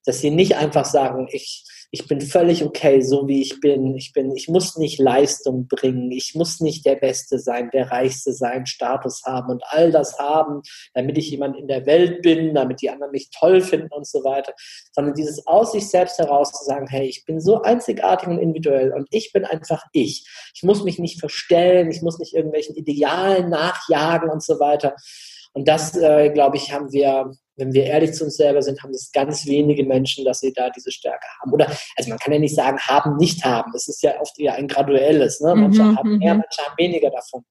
dass sie nicht einfach sagen, ich ich bin völlig okay, so wie ich bin. Ich bin, ich muss nicht Leistung bringen. Ich muss nicht der Beste sein, der Reichste sein, Status haben und all das haben, damit ich jemand in der Welt bin, damit die anderen mich toll finden und so weiter. Sondern dieses aus sich selbst heraus zu sagen, hey, ich bin so einzigartig und individuell und ich bin einfach ich. Ich muss mich nicht verstellen. Ich muss nicht irgendwelchen Idealen nachjagen und so weiter. Und das, äh, glaube ich, haben wir wenn wir ehrlich zu uns selber sind, haben das ganz wenige Menschen, dass sie da diese Stärke haben. Oder, also man kann ja nicht sagen, haben, nicht haben. Es ist ja oft eher ein graduelles. Ne? Manche mhm, haben mehr, mhm. manche haben weniger davon.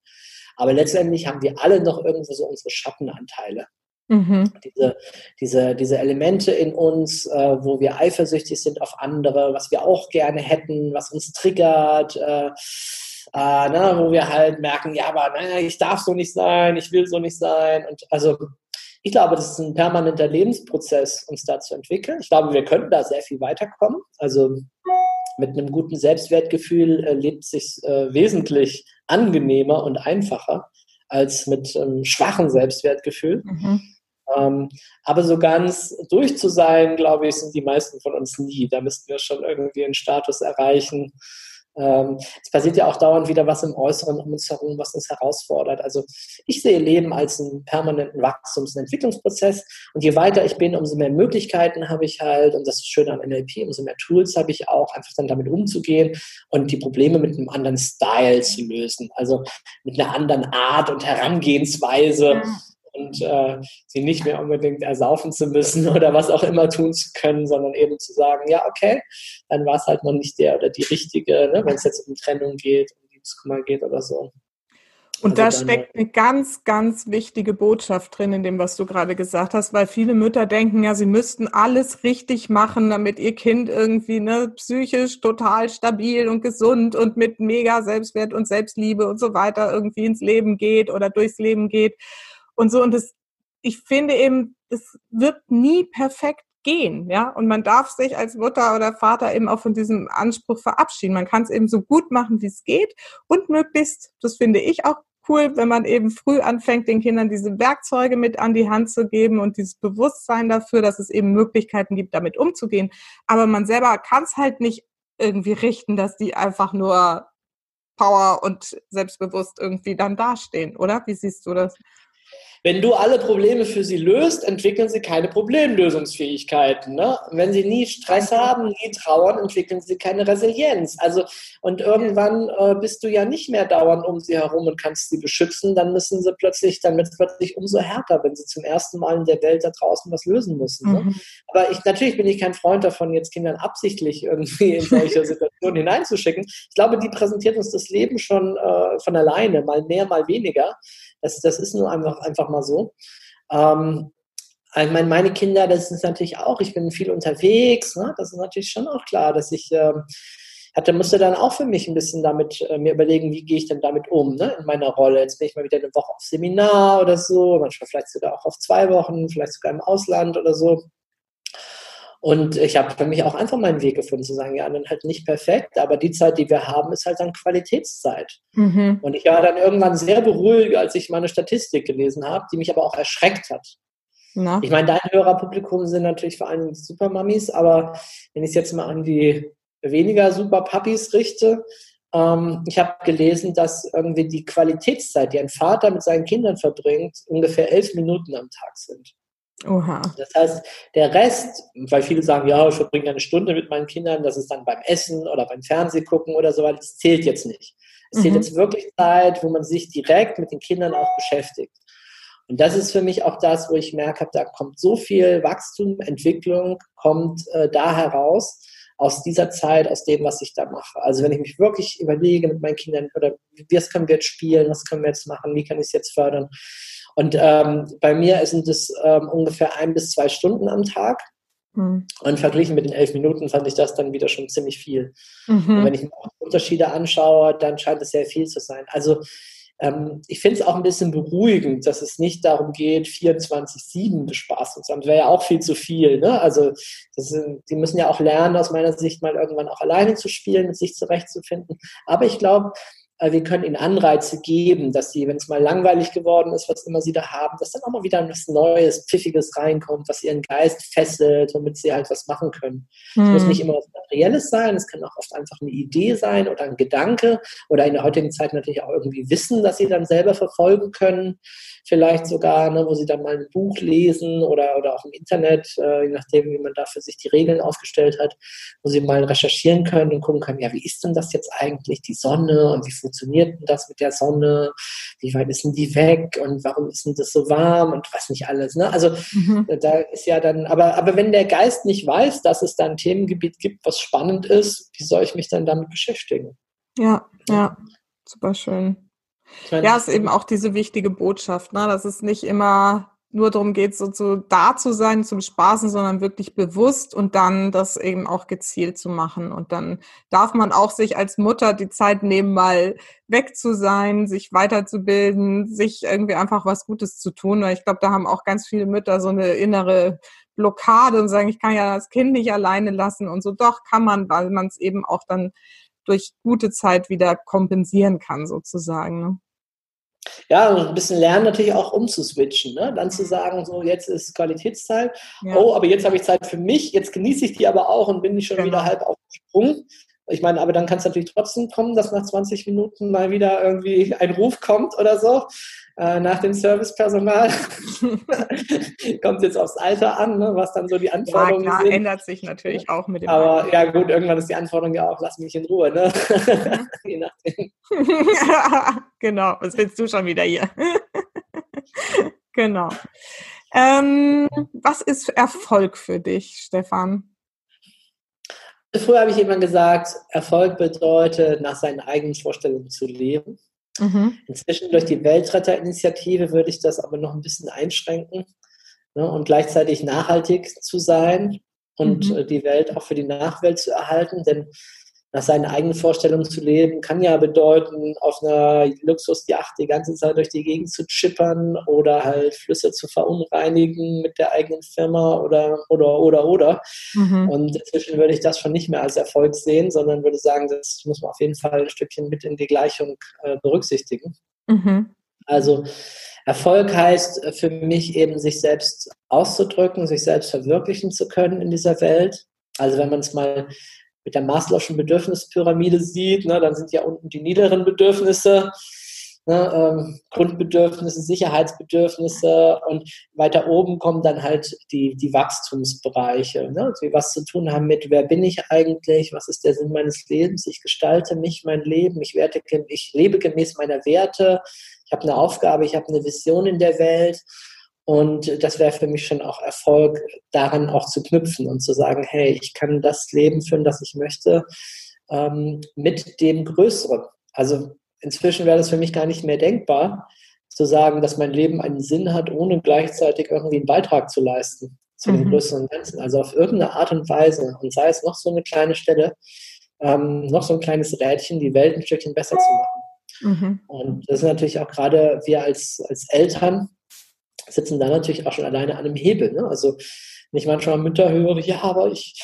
Aber letztendlich haben wir alle noch irgendwo so unsere Schattenanteile. Mhm. Diese, diese, diese Elemente in uns, äh, wo wir eifersüchtig sind auf andere, was wir auch gerne hätten, was uns triggert, äh, äh, ne, wo wir halt merken, ja, aber naja, ich darf so nicht sein, ich will so nicht sein. Und also ich glaube, das ist ein permanenter Lebensprozess, uns da zu entwickeln. Ich glaube, wir könnten da sehr viel weiterkommen. Also mit einem guten Selbstwertgefühl äh, lebt sich äh, wesentlich angenehmer und einfacher als mit einem schwachen Selbstwertgefühl. Mhm. Ähm, aber so ganz durch zu sein, glaube ich, sind die meisten von uns nie. Da müssten wir schon irgendwie einen Status erreichen, ähm, es passiert ja auch dauernd wieder was im Äußeren um uns herum, was uns herausfordert. Also ich sehe Leben als einen permanenten Wachstums- und Entwicklungsprozess. Und je weiter ich bin, umso mehr Möglichkeiten habe ich halt. Und das ist schön an NLP, umso mehr Tools habe ich auch, einfach dann damit umzugehen und die Probleme mit einem anderen Style zu lösen. Also mit einer anderen Art und Herangehensweise. Ja und äh, sie nicht mehr unbedingt ersaufen zu müssen [laughs] oder was auch immer tun zu können, sondern eben zu sagen, ja, okay, dann war es halt noch nicht der oder die richtige, ne, wenn es jetzt um Trennung geht, um Liebeskummer geht oder so. Und also da steckt eine ganz, ganz wichtige Botschaft drin in dem, was du gerade gesagt hast, weil viele Mütter denken ja, sie müssten alles richtig machen, damit ihr Kind irgendwie ne, psychisch total stabil und gesund und mit mega Selbstwert und Selbstliebe und so weiter irgendwie ins Leben geht oder durchs Leben geht und so. Und das, ich finde eben, das wird nie perfekt gehen, ja. Und man darf sich als Mutter oder Vater eben auch von diesem Anspruch verabschieden. Man kann es eben so gut machen, wie es geht und möglichst, das finde ich auch cool, wenn man eben früh anfängt, den Kindern diese Werkzeuge mit an die Hand zu geben und dieses Bewusstsein dafür, dass es eben Möglichkeiten gibt, damit umzugehen. Aber man selber kann es halt nicht irgendwie richten, dass die einfach nur Power und selbstbewusst irgendwie dann dastehen, oder? Wie siehst du das? Wenn du alle Probleme für sie löst, entwickeln sie keine Problemlösungsfähigkeiten. Ne? wenn sie nie Stress haben, nie trauern, entwickeln sie keine Resilienz. Also, und irgendwann äh, bist du ja nicht mehr dauernd um sie herum und kannst sie beschützen, dann müssen sie plötzlich, dann wird es plötzlich umso härter, wenn sie zum ersten Mal in der Welt da draußen was lösen müssen. Ne? Mhm. Aber ich, natürlich bin ich kein Freund davon, jetzt Kindern absichtlich irgendwie in solche [laughs] Situationen hineinzuschicken. Ich glaube, die präsentiert uns das Leben schon äh, von alleine, mal mehr, mal weniger. Das, das ist nur einfach, einfach mal so. Ähm, meine, meine Kinder, das ist natürlich auch, ich bin viel unterwegs, ne? das ist natürlich schon auch klar, dass ich ähm, hatte, musste dann auch für mich ein bisschen damit äh, mir überlegen, wie gehe ich denn damit um, ne? in meiner Rolle. Jetzt bin ich mal wieder eine Woche auf Seminar oder so, manchmal vielleicht sogar auch auf zwei Wochen, vielleicht sogar im Ausland oder so. Und ich habe für mich auch einfach meinen Weg gefunden, zu sagen, ja, dann halt nicht perfekt, aber die Zeit, die wir haben, ist halt dann Qualitätszeit. Mhm. Und ich war dann irgendwann sehr beruhigt, als ich meine Statistik gelesen habe, die mich aber auch erschreckt hat. Na? Ich meine, dein Hörerpublikum sind natürlich vor allem Supermamis, aber wenn ich es jetzt mal an die weniger Superpuppies richte, ähm, ich habe gelesen, dass irgendwie die Qualitätszeit, die ein Vater mit seinen Kindern verbringt, ungefähr elf Minuten am Tag sind. Oha. Das heißt, der Rest, weil viele sagen, ja, ich verbringe eine Stunde mit meinen Kindern, das ist dann beim Essen oder beim Fernsehgucken oder so weiter, das zählt jetzt nicht. Es mhm. zählt jetzt wirklich Zeit, wo man sich direkt mit den Kindern auch beschäftigt. Und das ist für mich auch das, wo ich merke, da kommt so viel Wachstum, Entwicklung, kommt äh, da heraus, aus dieser Zeit, aus dem, was ich da mache. Also wenn ich mich wirklich überlege mit meinen Kindern, oder was können wir jetzt spielen, was können wir jetzt machen, wie kann ich es jetzt fördern, und ähm, bei mir sind es ähm, ungefähr ein bis zwei Stunden am Tag. Mhm. Und verglichen mit den elf Minuten fand ich das dann wieder schon ziemlich viel. Mhm. Und wenn ich mir auch Unterschiede anschaue, dann scheint es sehr viel zu sein. Also ähm, ich finde es auch ein bisschen beruhigend, dass es nicht darum geht, 24-7 Spaß zu haben. Das wäre ja auch viel zu viel. Ne? Also sind, die müssen ja auch lernen, aus meiner Sicht mal irgendwann auch alleine zu spielen, mit sich zurechtzufinden. Aber ich glaube, wir können ihnen Anreize geben, dass sie, wenn es mal langweilig geworden ist, was immer sie da haben, dass dann auch mal wieder was Neues, Pfiffiges reinkommt, was ihren Geist fesselt, womit sie halt was machen können. Es hm. muss nicht immer was Materielles sein, es kann auch oft einfach eine Idee sein oder ein Gedanke oder in der heutigen Zeit natürlich auch irgendwie Wissen, dass sie dann selber verfolgen können vielleicht sogar, ne, wo sie dann mal ein Buch lesen oder, oder auch im Internet, äh, je nachdem, wie man da für sich die Regeln aufgestellt hat, wo sie mal recherchieren können und gucken können, ja, wie ist denn das jetzt eigentlich, die Sonne und wie funktioniert denn das mit der Sonne, wie weit ist denn die weg und warum ist denn das so warm und was nicht alles. Ne? Also mhm. da ist ja dann, aber, aber wenn der Geist nicht weiß, dass es da ein Themengebiet gibt, was spannend ist, wie soll ich mich dann damit beschäftigen? Ja, ja, super schön. Ja, ist eben auch diese wichtige Botschaft, ne? dass es nicht immer nur darum geht, so zu, da zu sein zum Spaßen, sondern wirklich bewusst und dann das eben auch gezielt zu machen. Und dann darf man auch sich als Mutter die Zeit nehmen, mal weg zu sein, sich weiterzubilden, sich irgendwie einfach was Gutes zu tun. Ich glaube, da haben auch ganz viele Mütter so eine innere Blockade und sagen, ich kann ja das Kind nicht alleine lassen und so. Doch kann man, weil man es eben auch dann durch gute Zeit wieder kompensieren kann, sozusagen. Ne? ja, ein bisschen lernen natürlich auch umzuswitchen. Ne? Dann zu sagen, so jetzt ist Qualitätszeit. Ja. Oh, aber jetzt habe ich Zeit für mich. Jetzt genieße ich die aber auch und bin nicht schon genau. wieder halb aufgesprungen. Ich meine, aber dann kann es natürlich trotzdem kommen, dass nach 20 Minuten mal wieder irgendwie ein Ruf kommt oder so äh, nach dem Servicepersonal. [laughs] Kommt jetzt aufs Alter an, ne, was dann so die Anforderungen ja, klar, sind. ändert sich natürlich auch mit dem Aber Alter. ja gut, irgendwann ist die Anforderung ja auch, lass mich in Ruhe, ne? Mhm. [laughs] Je nachdem. [laughs] genau, was willst du schon wieder hier? genau. Ähm, was ist Erfolg für dich, Stefan? Früher habe ich immer gesagt, Erfolg bedeutet, nach seinen eigenen Vorstellungen zu leben. Mhm. Inzwischen durch die Weltretterinitiative würde ich das aber noch ein bisschen einschränken ne, und gleichzeitig nachhaltig zu sein und mhm. Äh, die Welt auch für die Nachwelt zu erhalten. Denn nach seinen eigenen Vorstellungen zu leben, kann ja bedeuten, auf einer Luxusjacht die ganze Zeit durch die Gegend zu chippern oder halt Flüsse zu verunreinigen mit der eigenen Firma oder, oder, oder, oder. Mhm. Und inzwischen würde ich das schon nicht mehr als Erfolg sehen, sondern würde sagen, das muss man auf jeden Fall ein Stückchen mit in die Gleichung äh, berücksichtigen. Mhm. Also Erfolg heißt für mich eben, sich selbst auszudrücken, sich selbst verwirklichen zu können in dieser Welt. Also wenn man es mal mit der Maslow'schen Bedürfnispyramide sieht, ne, dann sind ja unten die niederen Bedürfnisse, ne, ähm, Grundbedürfnisse, Sicherheitsbedürfnisse und weiter oben kommen dann halt die, die Wachstumsbereiche, ne, die was zu tun haben mit, wer bin ich eigentlich, was ist der Sinn meines Lebens, ich gestalte mich, mein Leben, ich, werte, ich lebe gemäß meiner Werte, ich habe eine Aufgabe, ich habe eine Vision in der Welt und das wäre für mich schon auch Erfolg, daran auch zu knüpfen und zu sagen, hey, ich kann das Leben führen, das ich möchte, ähm, mit dem Größeren. Also inzwischen wäre das für mich gar nicht mehr denkbar, zu sagen, dass mein Leben einen Sinn hat, ohne gleichzeitig irgendwie einen Beitrag zu leisten zu mhm. den größeren Ganzen. Also auf irgendeine Art und Weise, und sei es noch so eine kleine Stelle, ähm, noch so ein kleines Rädchen, die Welt ein Stückchen besser zu machen. Mhm. Und das ist natürlich auch gerade wir als, als Eltern, sitzen da natürlich auch schon alleine an einem Hebel. Ne? Also wenn ich manchmal Mütter höre, ja, aber ich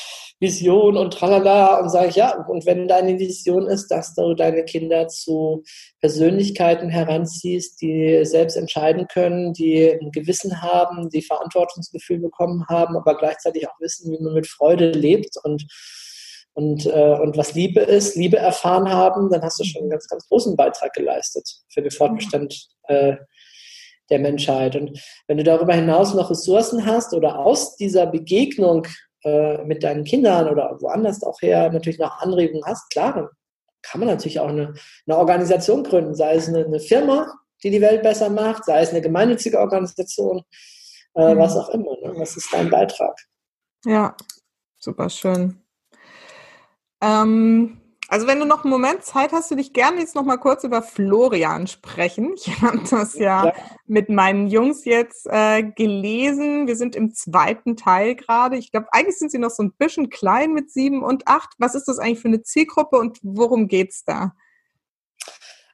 Vision und tralala und sage ich, ja, und wenn deine Vision ist, dass du deine Kinder zu Persönlichkeiten heranziehst, die selbst entscheiden können, die ein Gewissen haben, die Verantwortungsgefühl bekommen haben, aber gleichzeitig auch wissen, wie man mit Freude lebt und und, äh, und was Liebe ist, Liebe erfahren haben, dann hast du schon einen ganz, ganz großen Beitrag geleistet für den Fortbestand äh, der Menschheit. Und wenn du darüber hinaus noch Ressourcen hast oder aus dieser Begegnung äh, mit deinen Kindern oder woanders auch her natürlich noch Anregungen hast, klar, dann kann man natürlich auch eine, eine Organisation gründen, sei es eine, eine, Firma, die die Welt besser macht, sei es eine gemeinnützige Organisation, äh, mhm. was auch immer. Ne? Was ist dein Beitrag? Ja, super schön. Ähm, also wenn du noch einen Moment Zeit hast, würde ich gerne jetzt noch mal kurz über Florian sprechen. Ich habe das ja, ja, mit meinen Jungs jetzt äh, gelesen. Wir sind im zweiten Teil gerade. Ich glaube, eigentlich sind sie noch so ein bisschen klein mit sieben und acht. Was ist das eigentlich für eine Zielgruppe und worum geht's da?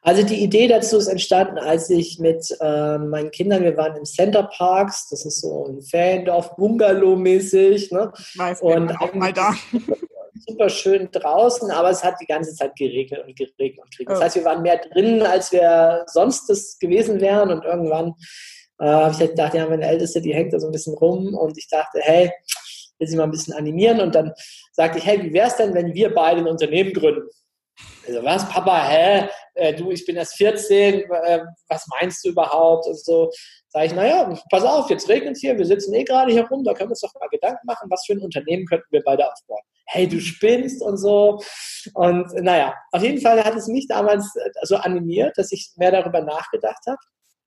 Also die Idee dazu ist entstanden, als ich mit äh, meinen Kindern, wir waren im Center Parks, das ist so ein Feriendorf, Bungalow-mäßig. Ne? Weiß, und auch mal da [laughs] super schön draußen, aber es hat die ganze Zeit geregnet und geregnet und geregnet. Das heißt, wir waren mehr drinnen, als wir sonst das gewesen wären und irgendwann äh, habe ich halt gedacht, ja, meine Älteste, die hängt da so ein bisschen rum und ich dachte, hey, will sie mal ein bisschen animieren und dann sagte ich, hey, wie wäre es denn, wenn wir beide ein Unternehmen gründen? Also was, Papa, hä? Äh, du, ich bin erst 14, äh, was meinst du überhaupt? Und so sage ich, naja, pass auf, jetzt regnet es hier, wir sitzen eh gerade hier rum, da können wir uns doch mal Gedanken machen, was für ein Unternehmen könnten wir beide aufbauen hey, du spinnst und so. Und naja, auf jeden Fall hat es mich damals äh, so animiert, dass ich mehr darüber nachgedacht habe.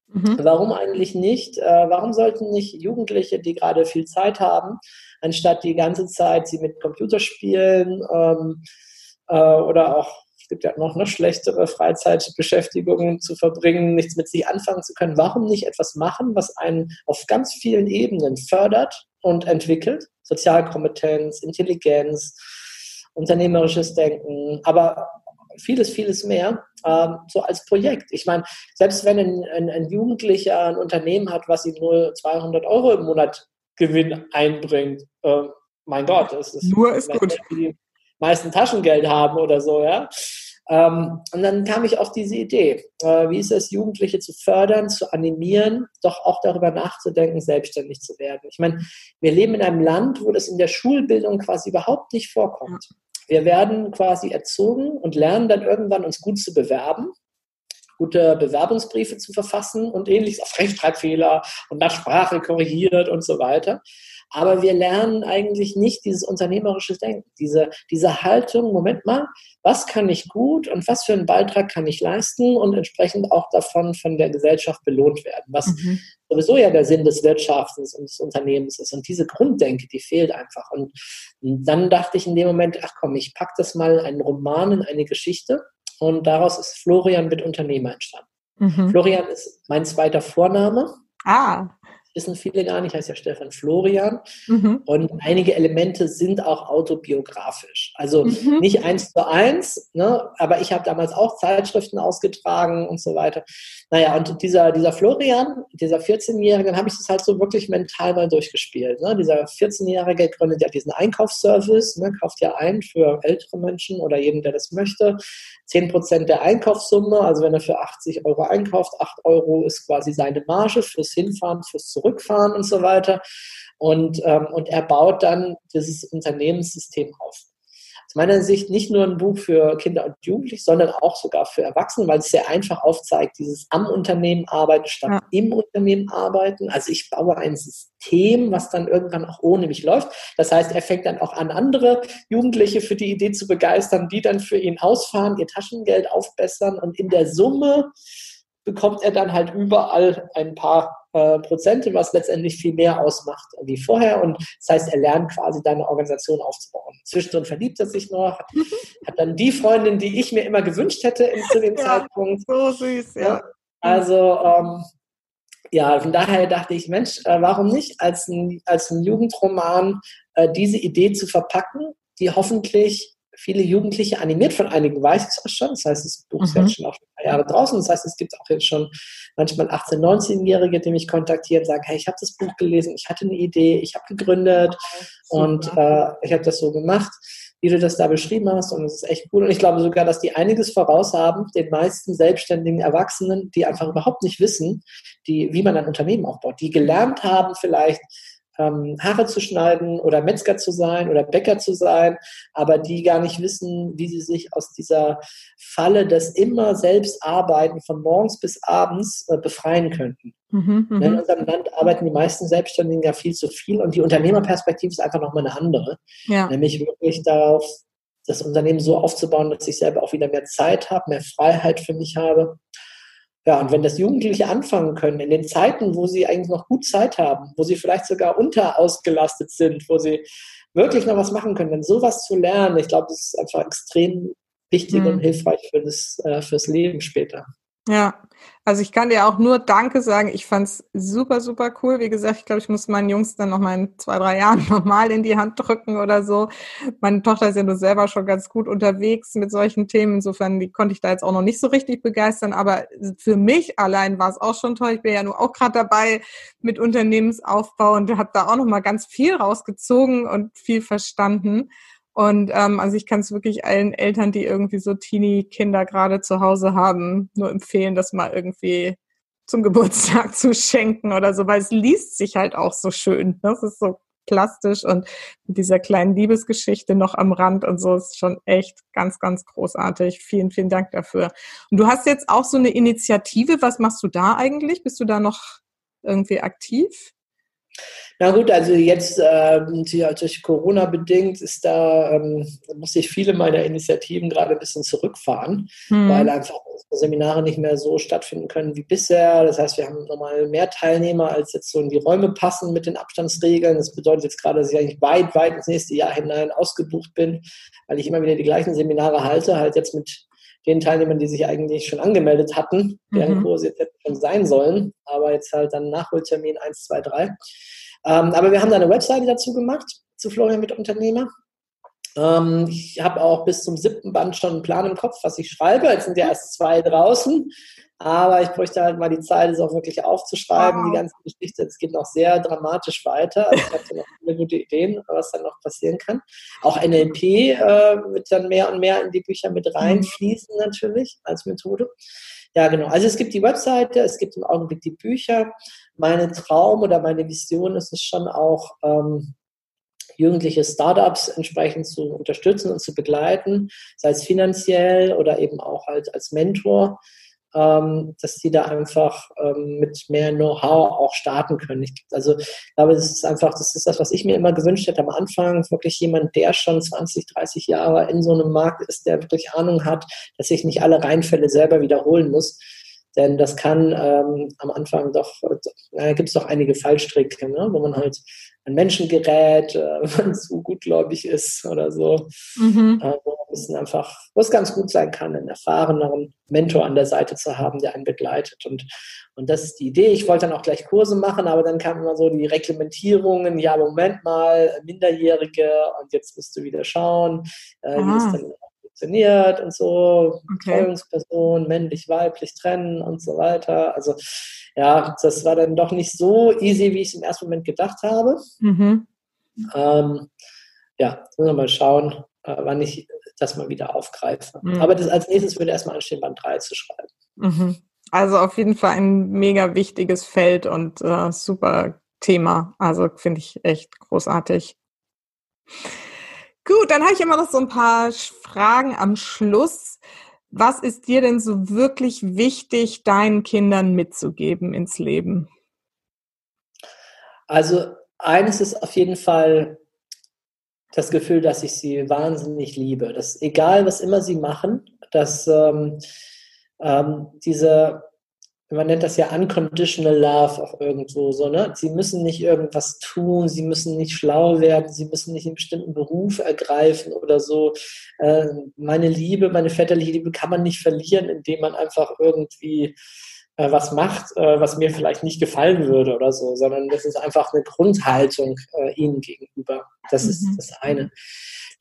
Mhm. Warum eigentlich nicht? Äh, warum sollten nicht Jugendliche, die gerade viel Zeit haben, anstatt die ganze Zeit sie mit Computerspielen ähm, äh, oder auch es gibt ja noch, noch schlechtere Freizeitbeschäftigungen zu verbringen, nichts mit sich anfangen zu können. Warum nicht etwas machen, was einen auf ganz vielen Ebenen fördert und entwickelt? Sozialkompetenz, Intelligenz, unternehmerisches Denken, aber vieles, vieles mehr, ähm, so als Projekt. Ich meine, selbst wenn ein, ein, ein, Jugendlicher ein Unternehmen hat, was ihm nur 200 Euro im Monat Gewinn einbringt, äh, mein Gott, das ist nur ist gut. Die meisten Taschengeld haben oder so, ja. Ähm, und dann kam ich auf diese Idee, äh, wie ist es, Jugendliche zu fördern, zu animieren, doch auch darüber nachzudenken, selbstständig zu werden. Ich meine, wir leben in einem Land, wo das in der Schulbildung quasi überhaupt nicht vorkommt. Wir werden quasi erzogen und lernen dann irgendwann uns gut zu bewerben gute Bewerbungsbriefe zu verfassen und ähnliches auf Rechtschreibfehler und nach Sprache korrigiert und so weiter. Aber wir lernen eigentlich nicht dieses unternehmerische Denken, diese, diese Haltung, Moment mal, was kann ich gut und was für einen Beitrag kann ich leisten und entsprechend auch davon von der Gesellschaft belohnt werden, was mhm. sowieso ja der Sinn des Wirtschaftens und des Unternehmens ist. Und diese Grunddenke, die fehlt einfach. Und, dann dachte ich in dem Moment, ach komm, ich pack das mal einen Roman in eine Geschichte und daraus ist Florian mit Unternehmer entstanden. Mhm. Florian ist mein zweiter Vorname. Ah wissen viele gar nicht, heißt ja Stefan Florian. Mhm. Und einige Elemente sind auch autobiografisch. Also mhm. nicht eins zu eins, ne? aber ich habe damals auch Zeitschriften ausgetragen und so weiter. Naja, und dieser, dieser Florian, dieser 14-Jährige, dann habe ich das halt so wirklich mental mal durchgespielt. Ne? Dieser 14-Jährige gründet ja diesen Einkaufsservice, ne? kauft ja ein für ältere Menschen oder jeden, der das möchte. 10% der Einkaufssumme, also wenn er für 80 Euro einkauft, 8 Euro ist quasi seine Marge fürs Hinfahren, fürs Zurückfahren und so weiter. Und, ähm, und er baut dann dieses Unternehmenssystem auf aus meiner Sicht nicht nur ein Buch für Kinder und Jugendliche, sondern auch sogar für Erwachsene, weil es sehr einfach aufzeigt, dieses am Unternehmen arbeiten statt ja. im Unternehmen arbeiten. Also ich baue ein System, was dann irgendwann auch ohne mich läuft. Das heißt, er fängt dann auch an, andere Jugendliche für die Idee zu begeistern, die dann für ihn ausfahren, ihr Taschengeld aufbessern und in der Summe bekommt er dann halt überall ein paar äh, Prozente, was letztendlich viel mehr ausmacht wie vorher. Und das heißt, er lernt quasi deine Organisation aufzubauen. Zwischendrin verliebt er sich noch, hat, hat dann die Freundin, die ich mir immer gewünscht hätte in, zu dem [laughs] ja, Zeitpunkt. So süß, ja. ja also ähm, ja, von daher dachte ich, Mensch, äh, warum nicht als ein, als ein Jugendroman äh, diese Idee zu verpacken, die hoffentlich viele Jugendliche animiert. Von einigen weiß ich es auch schon. Das heißt, das Buch ist mhm. jetzt schon auch ein paar Jahre draußen. Das heißt, es gibt auch jetzt schon manchmal 18-, 19-Jährige, die mich kontaktieren und sagen, hey, ich habe das Buch gelesen, ich hatte eine Idee, ich habe gegründet Super. und äh, ich habe das so gemacht, wie du das da beschrieben hast. Und es ist echt cool. Und ich glaube sogar, dass die einiges voraus haben, den meisten selbstständigen Erwachsenen, die einfach überhaupt nicht wissen, die, wie man ein Unternehmen aufbaut, die gelernt haben vielleicht, ähm, Haare zu schneiden oder Metzger zu sein oder Bäcker zu sein, aber die gar nicht wissen, wie sie sich aus dieser Falle des immer selbst Arbeiten von morgens bis abends äh, befreien könnten. Mhm, mhm, in unserem Land arbeiten die meisten Selbstständigen ja viel zu viel und die Unternehmerperspektive ist einfach nochmal eine andere. Ja. Nämlich wirklich darauf, das Unternehmen so aufzubauen, dass ich selber auch wieder mehr Zeit habe, mehr Freiheit für mich habe ja, und wenn das Jugendliche anfangen können, in den Zeiten, wo sie eigentlich noch gut Zeit haben, wo sie vielleicht sogar unterausgelastet sind, wo sie wirklich noch was machen können, dann sowas zu lernen, ich glaube, das ist einfach extrem wichtig mhm. und hilfreich für das, äh, fürs Leben später. Ja, also ich kann dir auch nur Danke sagen. Ich fand's super, super cool. Wie gesagt, ich glaube, ich muss meinen Jungs dann noch mal in zwei, drei Jahren [laughs] nochmal in die Hand drücken oder so. Meine Tochter ist ja nur selber schon ganz gut unterwegs mit solchen Themen. Insofern, die konnte ich da jetzt auch noch nicht so richtig begeistern. Aber für mich allein war es auch schon toll. Ich bin ja nur auch gerade dabei mit Unternehmensaufbau und habe da auch noch mal ganz viel rausgezogen und viel verstanden. Und ähm, also ich kann es wirklich allen Eltern, die irgendwie so Teenie-Kinder gerade zu Hause haben, nur empfehlen, das mal irgendwie zum [laughs] Geburtstag zu schenken oder so, weil es liest sich halt auch so schön. Ne? Das ist so plastisch und mit dieser kleinen Liebesgeschichte noch am Rand und so ist schon echt ganz, ganz großartig. Vielen, vielen Dank dafür. Und du hast jetzt auch so eine Initiative. Was machst du da eigentlich? Bist du da noch irgendwie aktiv? Na gut, also jetzt äh, durch Corona bedingt ist da, ähm, muss ich viele meiner Initiativen gerade ein bisschen zurückfahren, mhm. weil einfach Seminare nicht mehr so stattfinden können wie bisher. Das heißt, wir haben nochmal mehr Teilnehmer, als jetzt so in die Räume passen mit den Abstandsregeln. Das bedeutet jetzt gerade, dass ich eigentlich weit, weit ins nächste Jahr hinein ausgebucht bin, weil ich immer wieder die gleichen Seminare halte, halt jetzt mit den Teilnehmern, die sich eigentlich schon angemeldet hatten, deren mhm. Kurse jetzt schon sein sollen, aber jetzt halt dann Nachholtermin 1, 2, 3. Ähm, aber wir haben da eine Webseite dazu gemacht, zu Florian mit Unternehmer. Ähm, ich habe auch bis zum siebten Band schon einen Plan im Kopf, was ich schreibe. Jetzt sind ja erst zwei draußen. Aber ich bräuchte halt mal die Zeit, es auch wirklich aufzuschreiben, wow. die ganze Geschichte. Es geht noch sehr dramatisch weiter. Also ich habe noch viele gute Ideen, was dann noch passieren kann. Auch NLP äh, wird dann mehr und mehr in die Bücher mit reinfließen, natürlich, als Methode. Ja, genau. Also es gibt die Webseite, es gibt im Augenblick die Bücher. Meine Traum oder meine Vision ist es schon auch, ähm, jugendliche Startups entsprechend zu unterstützen und zu begleiten, sei es finanziell oder eben auch halt als Mentor ähm, dass die da einfach ähm, mit mehr Know-how auch starten können. Ich, also ich glaube, das ist einfach, das ist das, was ich mir immer gewünscht hätte am Anfang, wirklich jemand, der schon 20, 30 Jahre in so einem Markt ist, der wirklich Ahnung hat, dass ich nicht alle Reinfälle selber wiederholen muss. Denn das kann ähm, am Anfang doch, äh, gibt es doch einige Fallstricke, ne? wo man halt ein Menschen gerät, äh, [laughs] wenn man zu gutgläubig ist oder so. Mhm. Äh, wo es einfach, wo es ganz gut sein kann, einen erfahreneren Mentor an der Seite zu haben, der einen begleitet. Und, und das ist die Idee. Ich wollte dann auch gleich Kurse machen, aber dann kamen immer so die Reglementierungen, ja, Moment mal, Minderjährige und jetzt musst du wieder schauen, äh, wie es dann funktioniert und so, okay. Betreuungsperson, männlich, weiblich trennen und so weiter. Also ja, das war dann doch nicht so easy, wie ich es im ersten Moment gedacht habe. Mhm. Ähm, ja, müssen wir mal schauen, äh, wann ich das mal wieder aufgreife. Mhm. Aber das, als nächstes würde erstmal anstehen, Band 3 zu schreiben. Mhm. Also auf jeden Fall ein mega wichtiges Feld und äh, super Thema. Also finde ich echt großartig. Gut, dann habe ich immer noch so ein paar Fragen am Schluss. Was ist dir denn so wirklich wichtig, deinen Kindern mitzugeben ins Leben? Also eines ist auf jeden Fall das Gefühl, dass ich sie wahnsinnig liebe. Dass egal, was immer sie machen, dass ähm, ähm, diese man nennt das ja unconditional love auch irgendwo so, ne? Sie müssen nicht irgendwas tun, sie müssen nicht schlau werden, sie müssen nicht einen bestimmten Beruf ergreifen oder so. Äh, meine Liebe, meine väterliche Liebe kann man nicht verlieren, indem man einfach irgendwie äh, was macht, äh, was mir vielleicht nicht gefallen würde oder so, sondern das ist einfach eine Grundhaltung äh, ihnen gegenüber. Das mhm. ist das eine.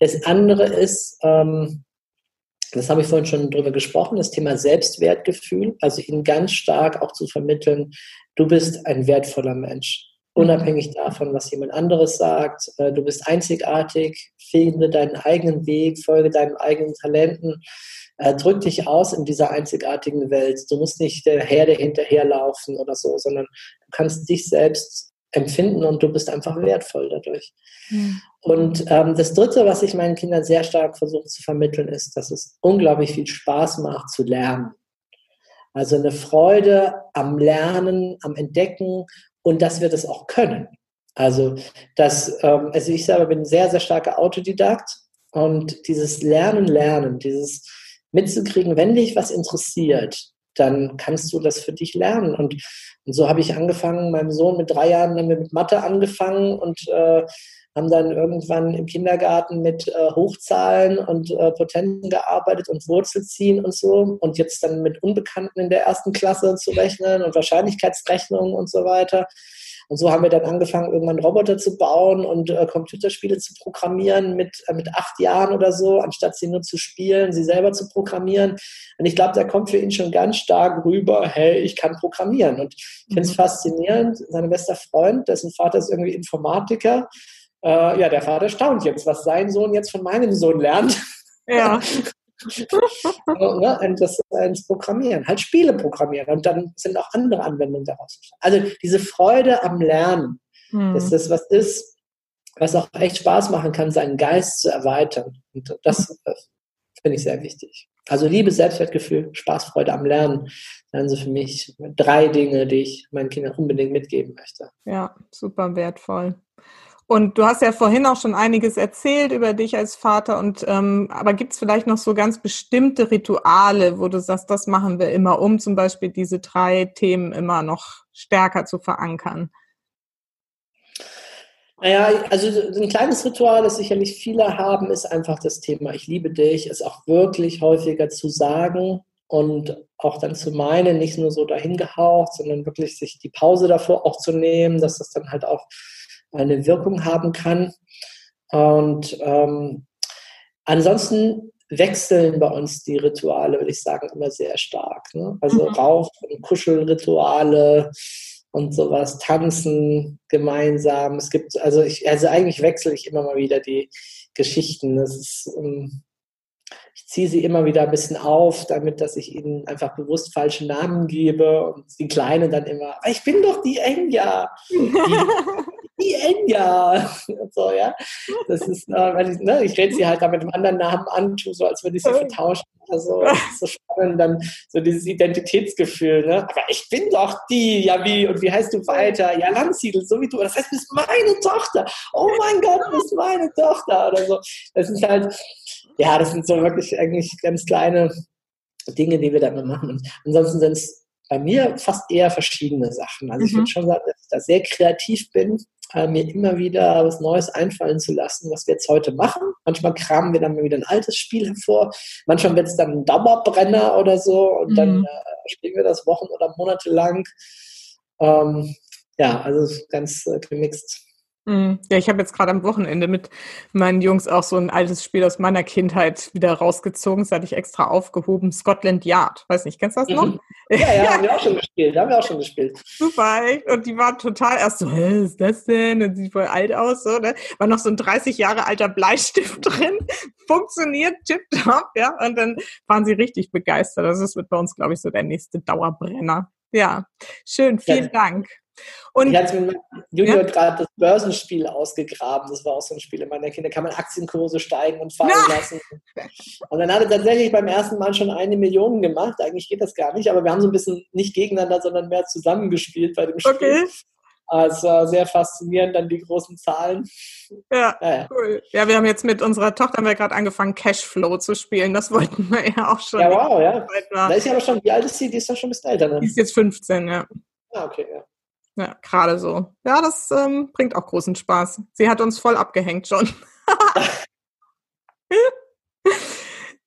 Das andere ist, ähm, das habe ich vorhin schon drüber gesprochen, das Thema Selbstwertgefühl, also ihnen ganz stark auch zu vermitteln, du bist ein wertvoller Mensch. Unabhängig davon, was jemand anderes sagt, äh, du bist einzigartig, finde deinen eigenen Weg, folge deinen eigenen Talenten, äh, drück dich aus in dieser einzigartigen Welt. Du musst nicht der Herde hinterherlaufen oder so, sondern du kannst dich selbst empfinden und du bist einfach wertvoll dadurch. Mhm. Und ähm, das Dritte, was ich meinen Kindern sehr stark versuche zu vermitteln, ist, dass es unglaublich viel Spaß macht zu lernen. Also eine Freude am Lernen, am Entdecken und dass wir das auch können. Also, dass, ähm, also ich selber bin sehr, sehr starker Autodidakt und dieses Lernen, Lernen, dieses mitzukriegen, wenn dich was interessiert, dann kannst du das für dich lernen. Und, und so habe ich angefangen, meinem Sohn mit drei Jahren haben wir mit Mathe angefangen und äh, haben dann irgendwann im Kindergarten mit äh, Hochzahlen und äh, Potenzen gearbeitet und Wurzelziehen und so und jetzt dann mit Unbekannten in der ersten Klasse zu rechnen und Wahrscheinlichkeitsrechnungen und so weiter. Und so haben wir dann angefangen, irgendwann Roboter zu bauen und äh, Computerspiele zu programmieren mit, äh, mit acht Jahren oder so, anstatt sie nur zu spielen, sie selber zu programmieren. Und ich glaube, da kommt für ihn schon ganz stark rüber, hey, ich kann programmieren. Und ich finde es mhm. faszinierend, sein bester Freund, dessen Vater ist irgendwie Informatiker, äh, ja, der Vater staunt jetzt, was sein Sohn jetzt von meinem Sohn lernt. Ja. [laughs] ja, und das ins Programmieren, halt Spiele programmieren und dann sind auch andere Anwendungen daraus. Also diese Freude am Lernen, hm. dass das was ist, was auch echt Spaß machen kann, seinen Geist zu erweitern. Und das äh, finde ich sehr wichtig. Also Liebe, Selbstwertgefühl, Spaß, Freude am Lernen, das sind für mich drei Dinge, die ich meinen Kindern unbedingt mitgeben möchte. Ja, super wertvoll. Und du hast ja vorhin auch schon einiges erzählt über dich als Vater. Und ähm, aber gibt es vielleicht noch so ganz bestimmte Rituale, wo du sagst, das machen wir immer, um zum Beispiel diese drei Themen immer noch stärker zu verankern? Naja, also ein kleines Ritual, das sicherlich viele haben, ist einfach das Thema Ich liebe dich, es auch wirklich häufiger zu sagen und auch dann zu meinen, nicht nur so dahingehaucht, sondern wirklich sich die Pause davor auch zu nehmen, dass das dann halt auch eine Wirkung haben kann. Und ähm, ansonsten wechseln bei uns die Rituale, würde ich sagen, immer sehr stark. Ne? Also mhm. Rauch- und Kuschelrituale und sowas, tanzen gemeinsam. Es gibt, also ich, also eigentlich wechsle ich immer mal wieder die Geschichten. Das ist, ähm, ich ziehe sie immer wieder ein bisschen auf, damit, dass ich ihnen einfach bewusst falsche Namen gebe und die Kleine dann immer, ich bin doch die Enya. [laughs] Die, die Enya. [laughs] So, ja. Das ist, äh, weil ich, ne, ich rede sie halt da mit einem anderen Namen an, so als würde ich sie vertauschen. Also so spannend, dann so dieses Identitätsgefühl, ne? Aber ich bin doch die, ja wie, und wie heißt du weiter? Ja, Landsiedel, so wie du. Das heißt, du bist meine Tochter. Oh mein Gott, du bist meine Tochter. Oder so. Das ist halt, ja, das sind so wirklich eigentlich ganz kleine Dinge, die wir da immer machen. Und ansonsten sind es bei mir fast eher verschiedene Sachen. Also ich würde mhm. schon sagen, dass ich da sehr kreativ bin, äh, mir immer wieder was Neues einfallen zu lassen, was wir jetzt heute machen. Manchmal kramen wir dann mal wieder ein altes Spiel hervor. Manchmal wird es dann ein Dauerbrenner oder so und mhm. dann äh, spielen wir das Wochen oder Monate lang. Ähm, ja, also ganz äh, gemixt. Mhm. Ja, ich habe jetzt gerade am Wochenende mit meinen Jungs auch so ein altes Spiel aus meiner Kindheit wieder rausgezogen. Das hatte ich extra aufgehoben. Scotland Yard. Weiß nicht, kennst du das noch? Mhm. Ja, ja, haben wir auch schon gespielt. Haben wir auch schon gespielt. Super, echt. Und die waren total erst so, hä, was ist das denn? Und sieht voll alt aus, so, ne? War noch so ein 30 Jahre alter Bleistift [laughs] drin. Funktioniert tipptopp, ja. Und dann waren sie richtig begeistert. Also das wird bei uns, glaube ich, so der nächste Dauerbrenner. Ja, schön. Vielen ja. Dank. Und, ich hatte mit Junior ja? gerade das Börsenspiel ausgegraben. Das war auch so ein Spiel in meiner Kinder. Da kann man Aktienkurse steigen und fallen ja. lassen. Und dann hat er tatsächlich beim ersten Mal schon eine Million gemacht. Eigentlich geht das gar nicht, aber wir haben so ein bisschen nicht gegeneinander, sondern mehr zusammengespielt bei dem Spiel. Okay. Es war sehr faszinierend, dann die großen Zahlen. Ja, ja, ja, cool. Ja, wir haben jetzt mit unserer Tochter haben wir gerade angefangen, Cashflow zu spielen. Das wollten wir ja auch schon. Ja, wow, ja. Da ist ja aber schon, wie alt ist sie? Die ist ja schon ein bisschen älter, ne? Die ist jetzt 15, ja. Ah, okay, ja. Ja, gerade so. Ja, das ähm, bringt auch großen Spaß. Sie hat uns voll abgehängt schon. [laughs]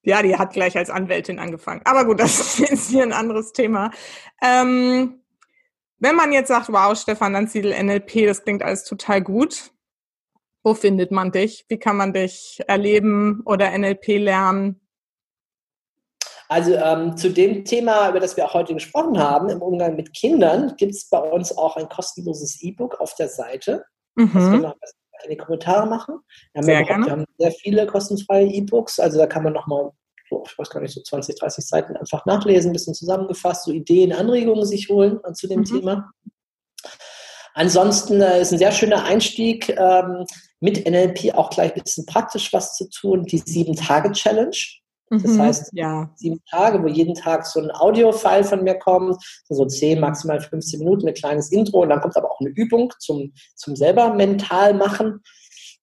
ja, die hat gleich als Anwältin angefangen. Aber gut, das ist jetzt hier ein anderes Thema. Ähm, wenn man jetzt sagt, wow, Stefan Lanziedel, NLP, das klingt alles total gut. Wo findet man dich? Wie kann man dich erleben oder NLP lernen? Also ähm, zu dem Thema, über das wir auch heute gesprochen haben, im Umgang mit Kindern, gibt es bei uns auch ein kostenloses E-Book auf der Seite. Mhm. Das können wir in die Kommentare machen. Wir haben, sehr ja wir haben sehr viele kostenfreie E-Books, also da kann man nochmal ich weiß gar nicht, so 20, 30 Seiten einfach nachlesen, ein bisschen zusammengefasst, so Ideen, Anregungen sich holen zu dem mhm. Thema. Ansonsten äh, ist ein sehr schöner Einstieg ähm, mit NLP auch gleich ein bisschen praktisch was zu tun, die Sieben-Tage-Challenge. Das mhm, heißt, ja. sieben Tage, wo jeden Tag so ein Audio-File von mir kommt, so 10, maximal 15 Minuten, ein kleines Intro und dann kommt aber auch eine Übung zum, zum selber mental machen.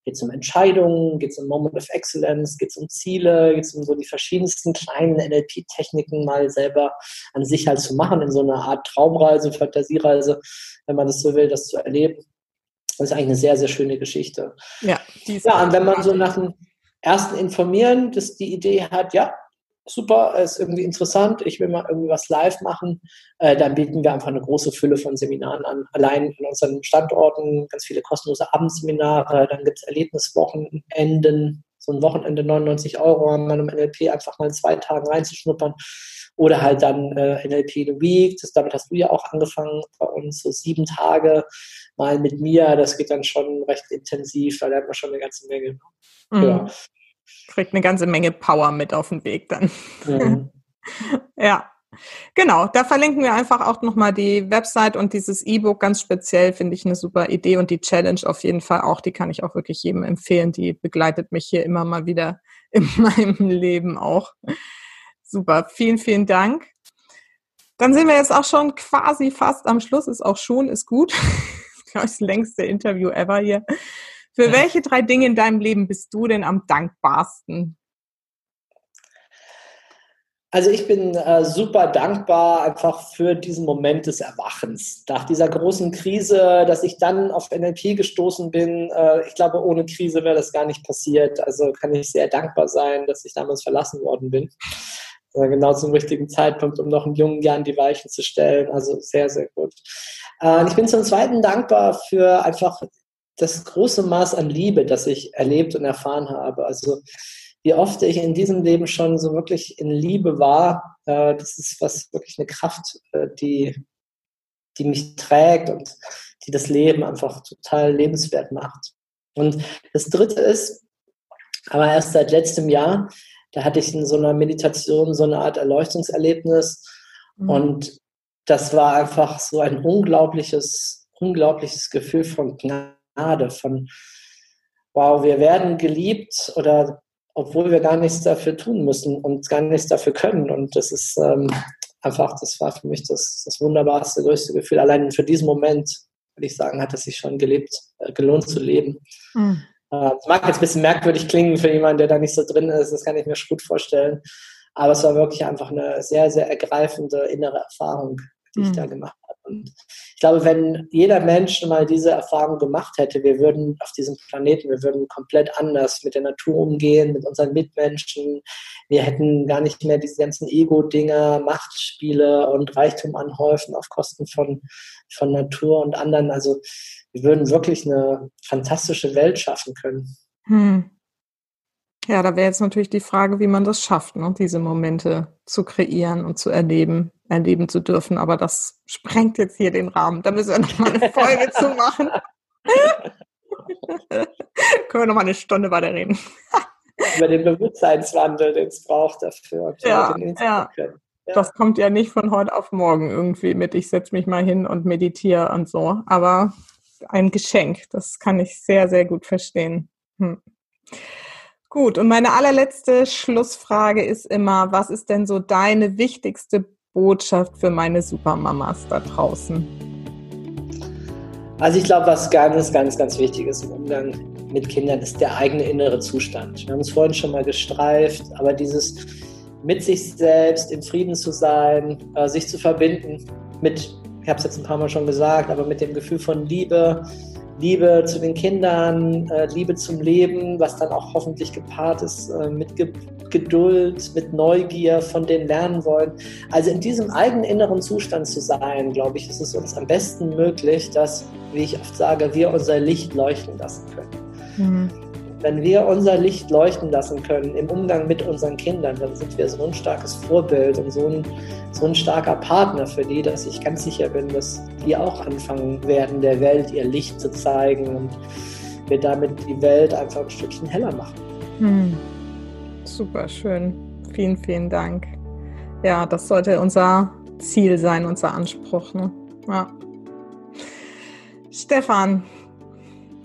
Geht es um Entscheidungen, geht es um Moment of Excellence, geht es um Ziele, geht es um so die verschiedensten kleinen NLP-Techniken mal selber an sich halt zu machen, in so einer Art Traumreise, Fantasiereise, wenn man das so will, das zu erleben. Das ist eigentlich eine sehr, sehr schöne Geschichte. Ja, ja und wenn man so nach einem ersten informieren, dass die Idee hat, ja, super, ist irgendwie interessant, ich will mal irgendwie was live machen, äh, dann bieten wir einfach eine große Fülle von Seminaren an. Allein in unseren Standorten ganz viele kostenlose Abendseminare, dann gibt es Erlebniswochenenden, so ein Wochenende 99 Euro, an meinem NLP einfach mal in zwei Tagen reinzuschnuppern. Oder halt dann äh, NLP The Week, das, damit hast du ja auch angefangen bei uns, so sieben Tage mal mit mir, das geht dann schon recht intensiv, da lernt man schon eine ganze Menge. Mhm. Ja. Kriegt eine ganze Menge Power mit auf den Weg dann. Mhm. ja. [laughs] Genau, da verlinken wir einfach auch nochmal die Website und dieses E-Book ganz speziell, finde ich eine super Idee und die Challenge auf jeden Fall auch, die kann ich auch wirklich jedem empfehlen, die begleitet mich hier immer mal wieder [laughs] in meinem Leben auch. Super, vielen, vielen Dank. Dann sind wir jetzt auch schon quasi fast am Schluss, ist auch schon, ist gut. [laughs] das längste Interview ever hier. Für welche drei Dinge in deinem Leben bist du denn am dankbarsten? Also ich bin äh, super dankbar einfach für diesen Moment des Erwachens. Nach dieser großen Krise, dass ich dann auf NLP gestoßen bin, äh, ich glaube, ohne Krise wäre das gar nicht passiert. Also kann ich sehr dankbar sein, dass ich damals verlassen worden bin. Äh, genau zum richtigen Zeitpunkt, um noch in jungen Jahren die Weichen zu stellen. Also sehr, sehr gut. Äh, ich bin zum Zweiten dankbar für einfach das große Maß an Liebe, das ich erlebt und erfahren habe. Also wie oft ich in diesem Leben schon so wirklich in Liebe war. Äh, das ist was wirklich eine Kraft, äh, die, die mich trägt und die das Leben einfach total lebenswert macht. Und das Dritte ist, aber erst seit letztem Jahr, da hatte ich in so einer Meditation so eine Art Erleuchtungserlebnis. Mhm. Und das war einfach so ein unglaubliches, unglaubliches Gefühl von Gnade, von wow, wir werden geliebt oder obwohl wir gar nichts dafür tun müssen und gar nichts dafür können. Und das ist ähm, einfach, das war für mich das, das wunderbarste, größte Gefühl. Allein für diesen Moment, würde ich sagen, hat es sich schon gelebt, äh, gelohnt zu leben. Mhm. Äh, das mag jetzt ein bisschen merkwürdig klingen für jemanden, der da nicht so drin ist, das kann ich mir gut vorstellen. Aber es war wirklich einfach eine sehr, sehr ergreifende innere Erfahrung, die mhm. ich da gemacht habe. Und ich glaube, wenn jeder Mensch mal diese Erfahrung gemacht hätte, wir würden auf diesem Planeten, wir würden komplett anders mit der Natur umgehen, mit unseren Mitmenschen. Wir hätten gar nicht mehr diese ganzen Ego-Dinger, Machtspiele und Reichtum anhäufen auf Kosten von, von Natur und anderen. Also wir würden wirklich eine fantastische Welt schaffen können. Hm. Ja, da wäre jetzt natürlich die Frage, wie man das schafft, ne? diese Momente zu kreieren und zu erleben, erleben zu dürfen. Aber das sprengt jetzt hier den Rahmen. Da müssen wir nochmal eine Folge zu machen. [laughs] Können wir nochmal eine Stunde weiter reden. [laughs] Über den Bewusstseinswandel, den es braucht dafür. Ja, ja. ja. Das kommt ja nicht von heute auf morgen irgendwie mit, ich setze mich mal hin und meditiere und so. Aber ein Geschenk, das kann ich sehr, sehr gut verstehen. Hm. Gut, und meine allerletzte Schlussfrage ist immer, was ist denn so deine wichtigste Botschaft für meine Supermamas da draußen? Also ich glaube, was ganz, ganz, ganz wichtig ist im Umgang mit Kindern, ist der eigene innere Zustand. Wir haben es vorhin schon mal gestreift, aber dieses mit sich selbst in Frieden zu sein, äh, sich zu verbinden mit, ich habe es jetzt ein paar Mal schon gesagt, aber mit dem Gefühl von Liebe, Liebe zu den Kindern, äh, Liebe zum Leben, was dann auch hoffentlich gepaart ist äh, mit Ge Geduld, mit Neugier, von denen lernen wollen. Also in diesem eigenen inneren Zustand zu sein, glaube ich, ist es uns am besten möglich, dass, wie ich oft sage, wir unser Licht leuchten lassen können. Mhm. Wenn wir unser Licht leuchten lassen können im Umgang mit unseren Kindern, dann sind wir so ein starkes Vorbild und so ein, so ein starker Partner für die, dass ich ganz sicher bin, dass die auch anfangen werden, der Welt ihr Licht zu zeigen und wir damit die Welt einfach ein Stückchen heller machen. Hm. Super schön. Vielen, vielen Dank. Ja, das sollte unser Ziel sein, unser Anspruch. Ne? Ja. Stefan,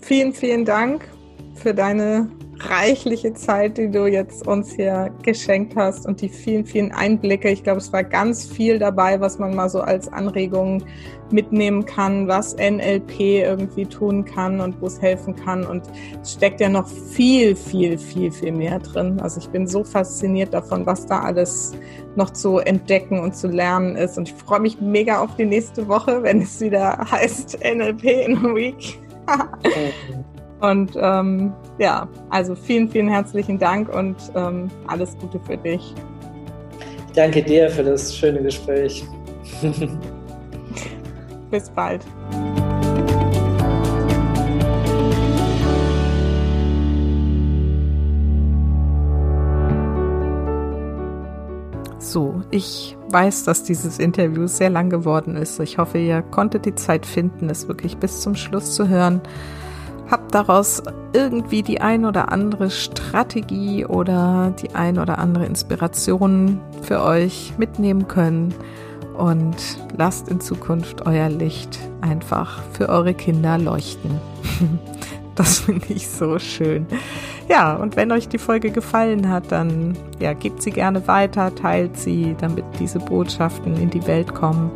vielen, vielen Dank für deine reichliche Zeit, die du jetzt uns hier geschenkt hast und die vielen, vielen Einblicke. Ich glaube, es war ganz viel dabei, was man mal so als Anregung mitnehmen kann, was NLP irgendwie tun kann und wo es helfen kann. Und es steckt ja noch viel, viel, viel, viel mehr drin. Also ich bin so fasziniert davon, was da alles noch zu entdecken und zu lernen ist. Und ich freue mich mega auf die nächste Woche, wenn es wieder heißt NLP in a Week. [laughs] Und ähm, ja, also vielen, vielen herzlichen Dank und ähm, alles Gute für dich. Ich danke dir für das schöne Gespräch. [laughs] Bis bald. So, ich weiß, dass dieses Interview sehr lang geworden ist. Ich hoffe, ihr konntet die Zeit finden, es wirklich bis zum Schluss zu hören habt daraus irgendwie die ein oder andere Strategie oder die ein oder andere Inspiration für euch mitnehmen können und lasst in Zukunft euer Licht einfach für eure Kinder leuchten. [laughs] Das finde ich so schön. Ja, und wenn euch die Folge gefallen hat, dann ja, gebt sie gerne weiter, teilt sie, damit diese Botschaften in die Welt kommen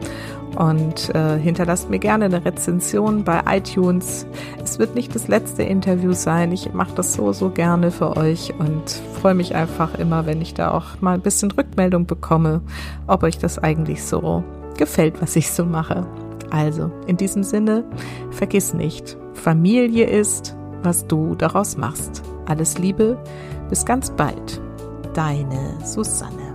und äh, hinterlasst mir gerne eine Rezension bei iTunes. Es wird nicht das letzte Interview sein. Ich mache das so, so gerne für euch und freue mich einfach immer, wenn ich da auch mal ein bisschen Rückmeldung bekomme, ob euch das eigentlich so gefällt, was ich so mache. Also, in diesem Sinne, vergiss nicht, Familie ist, was du daraus machst. Alles Liebe, bis ganz bald. Deine Susanne.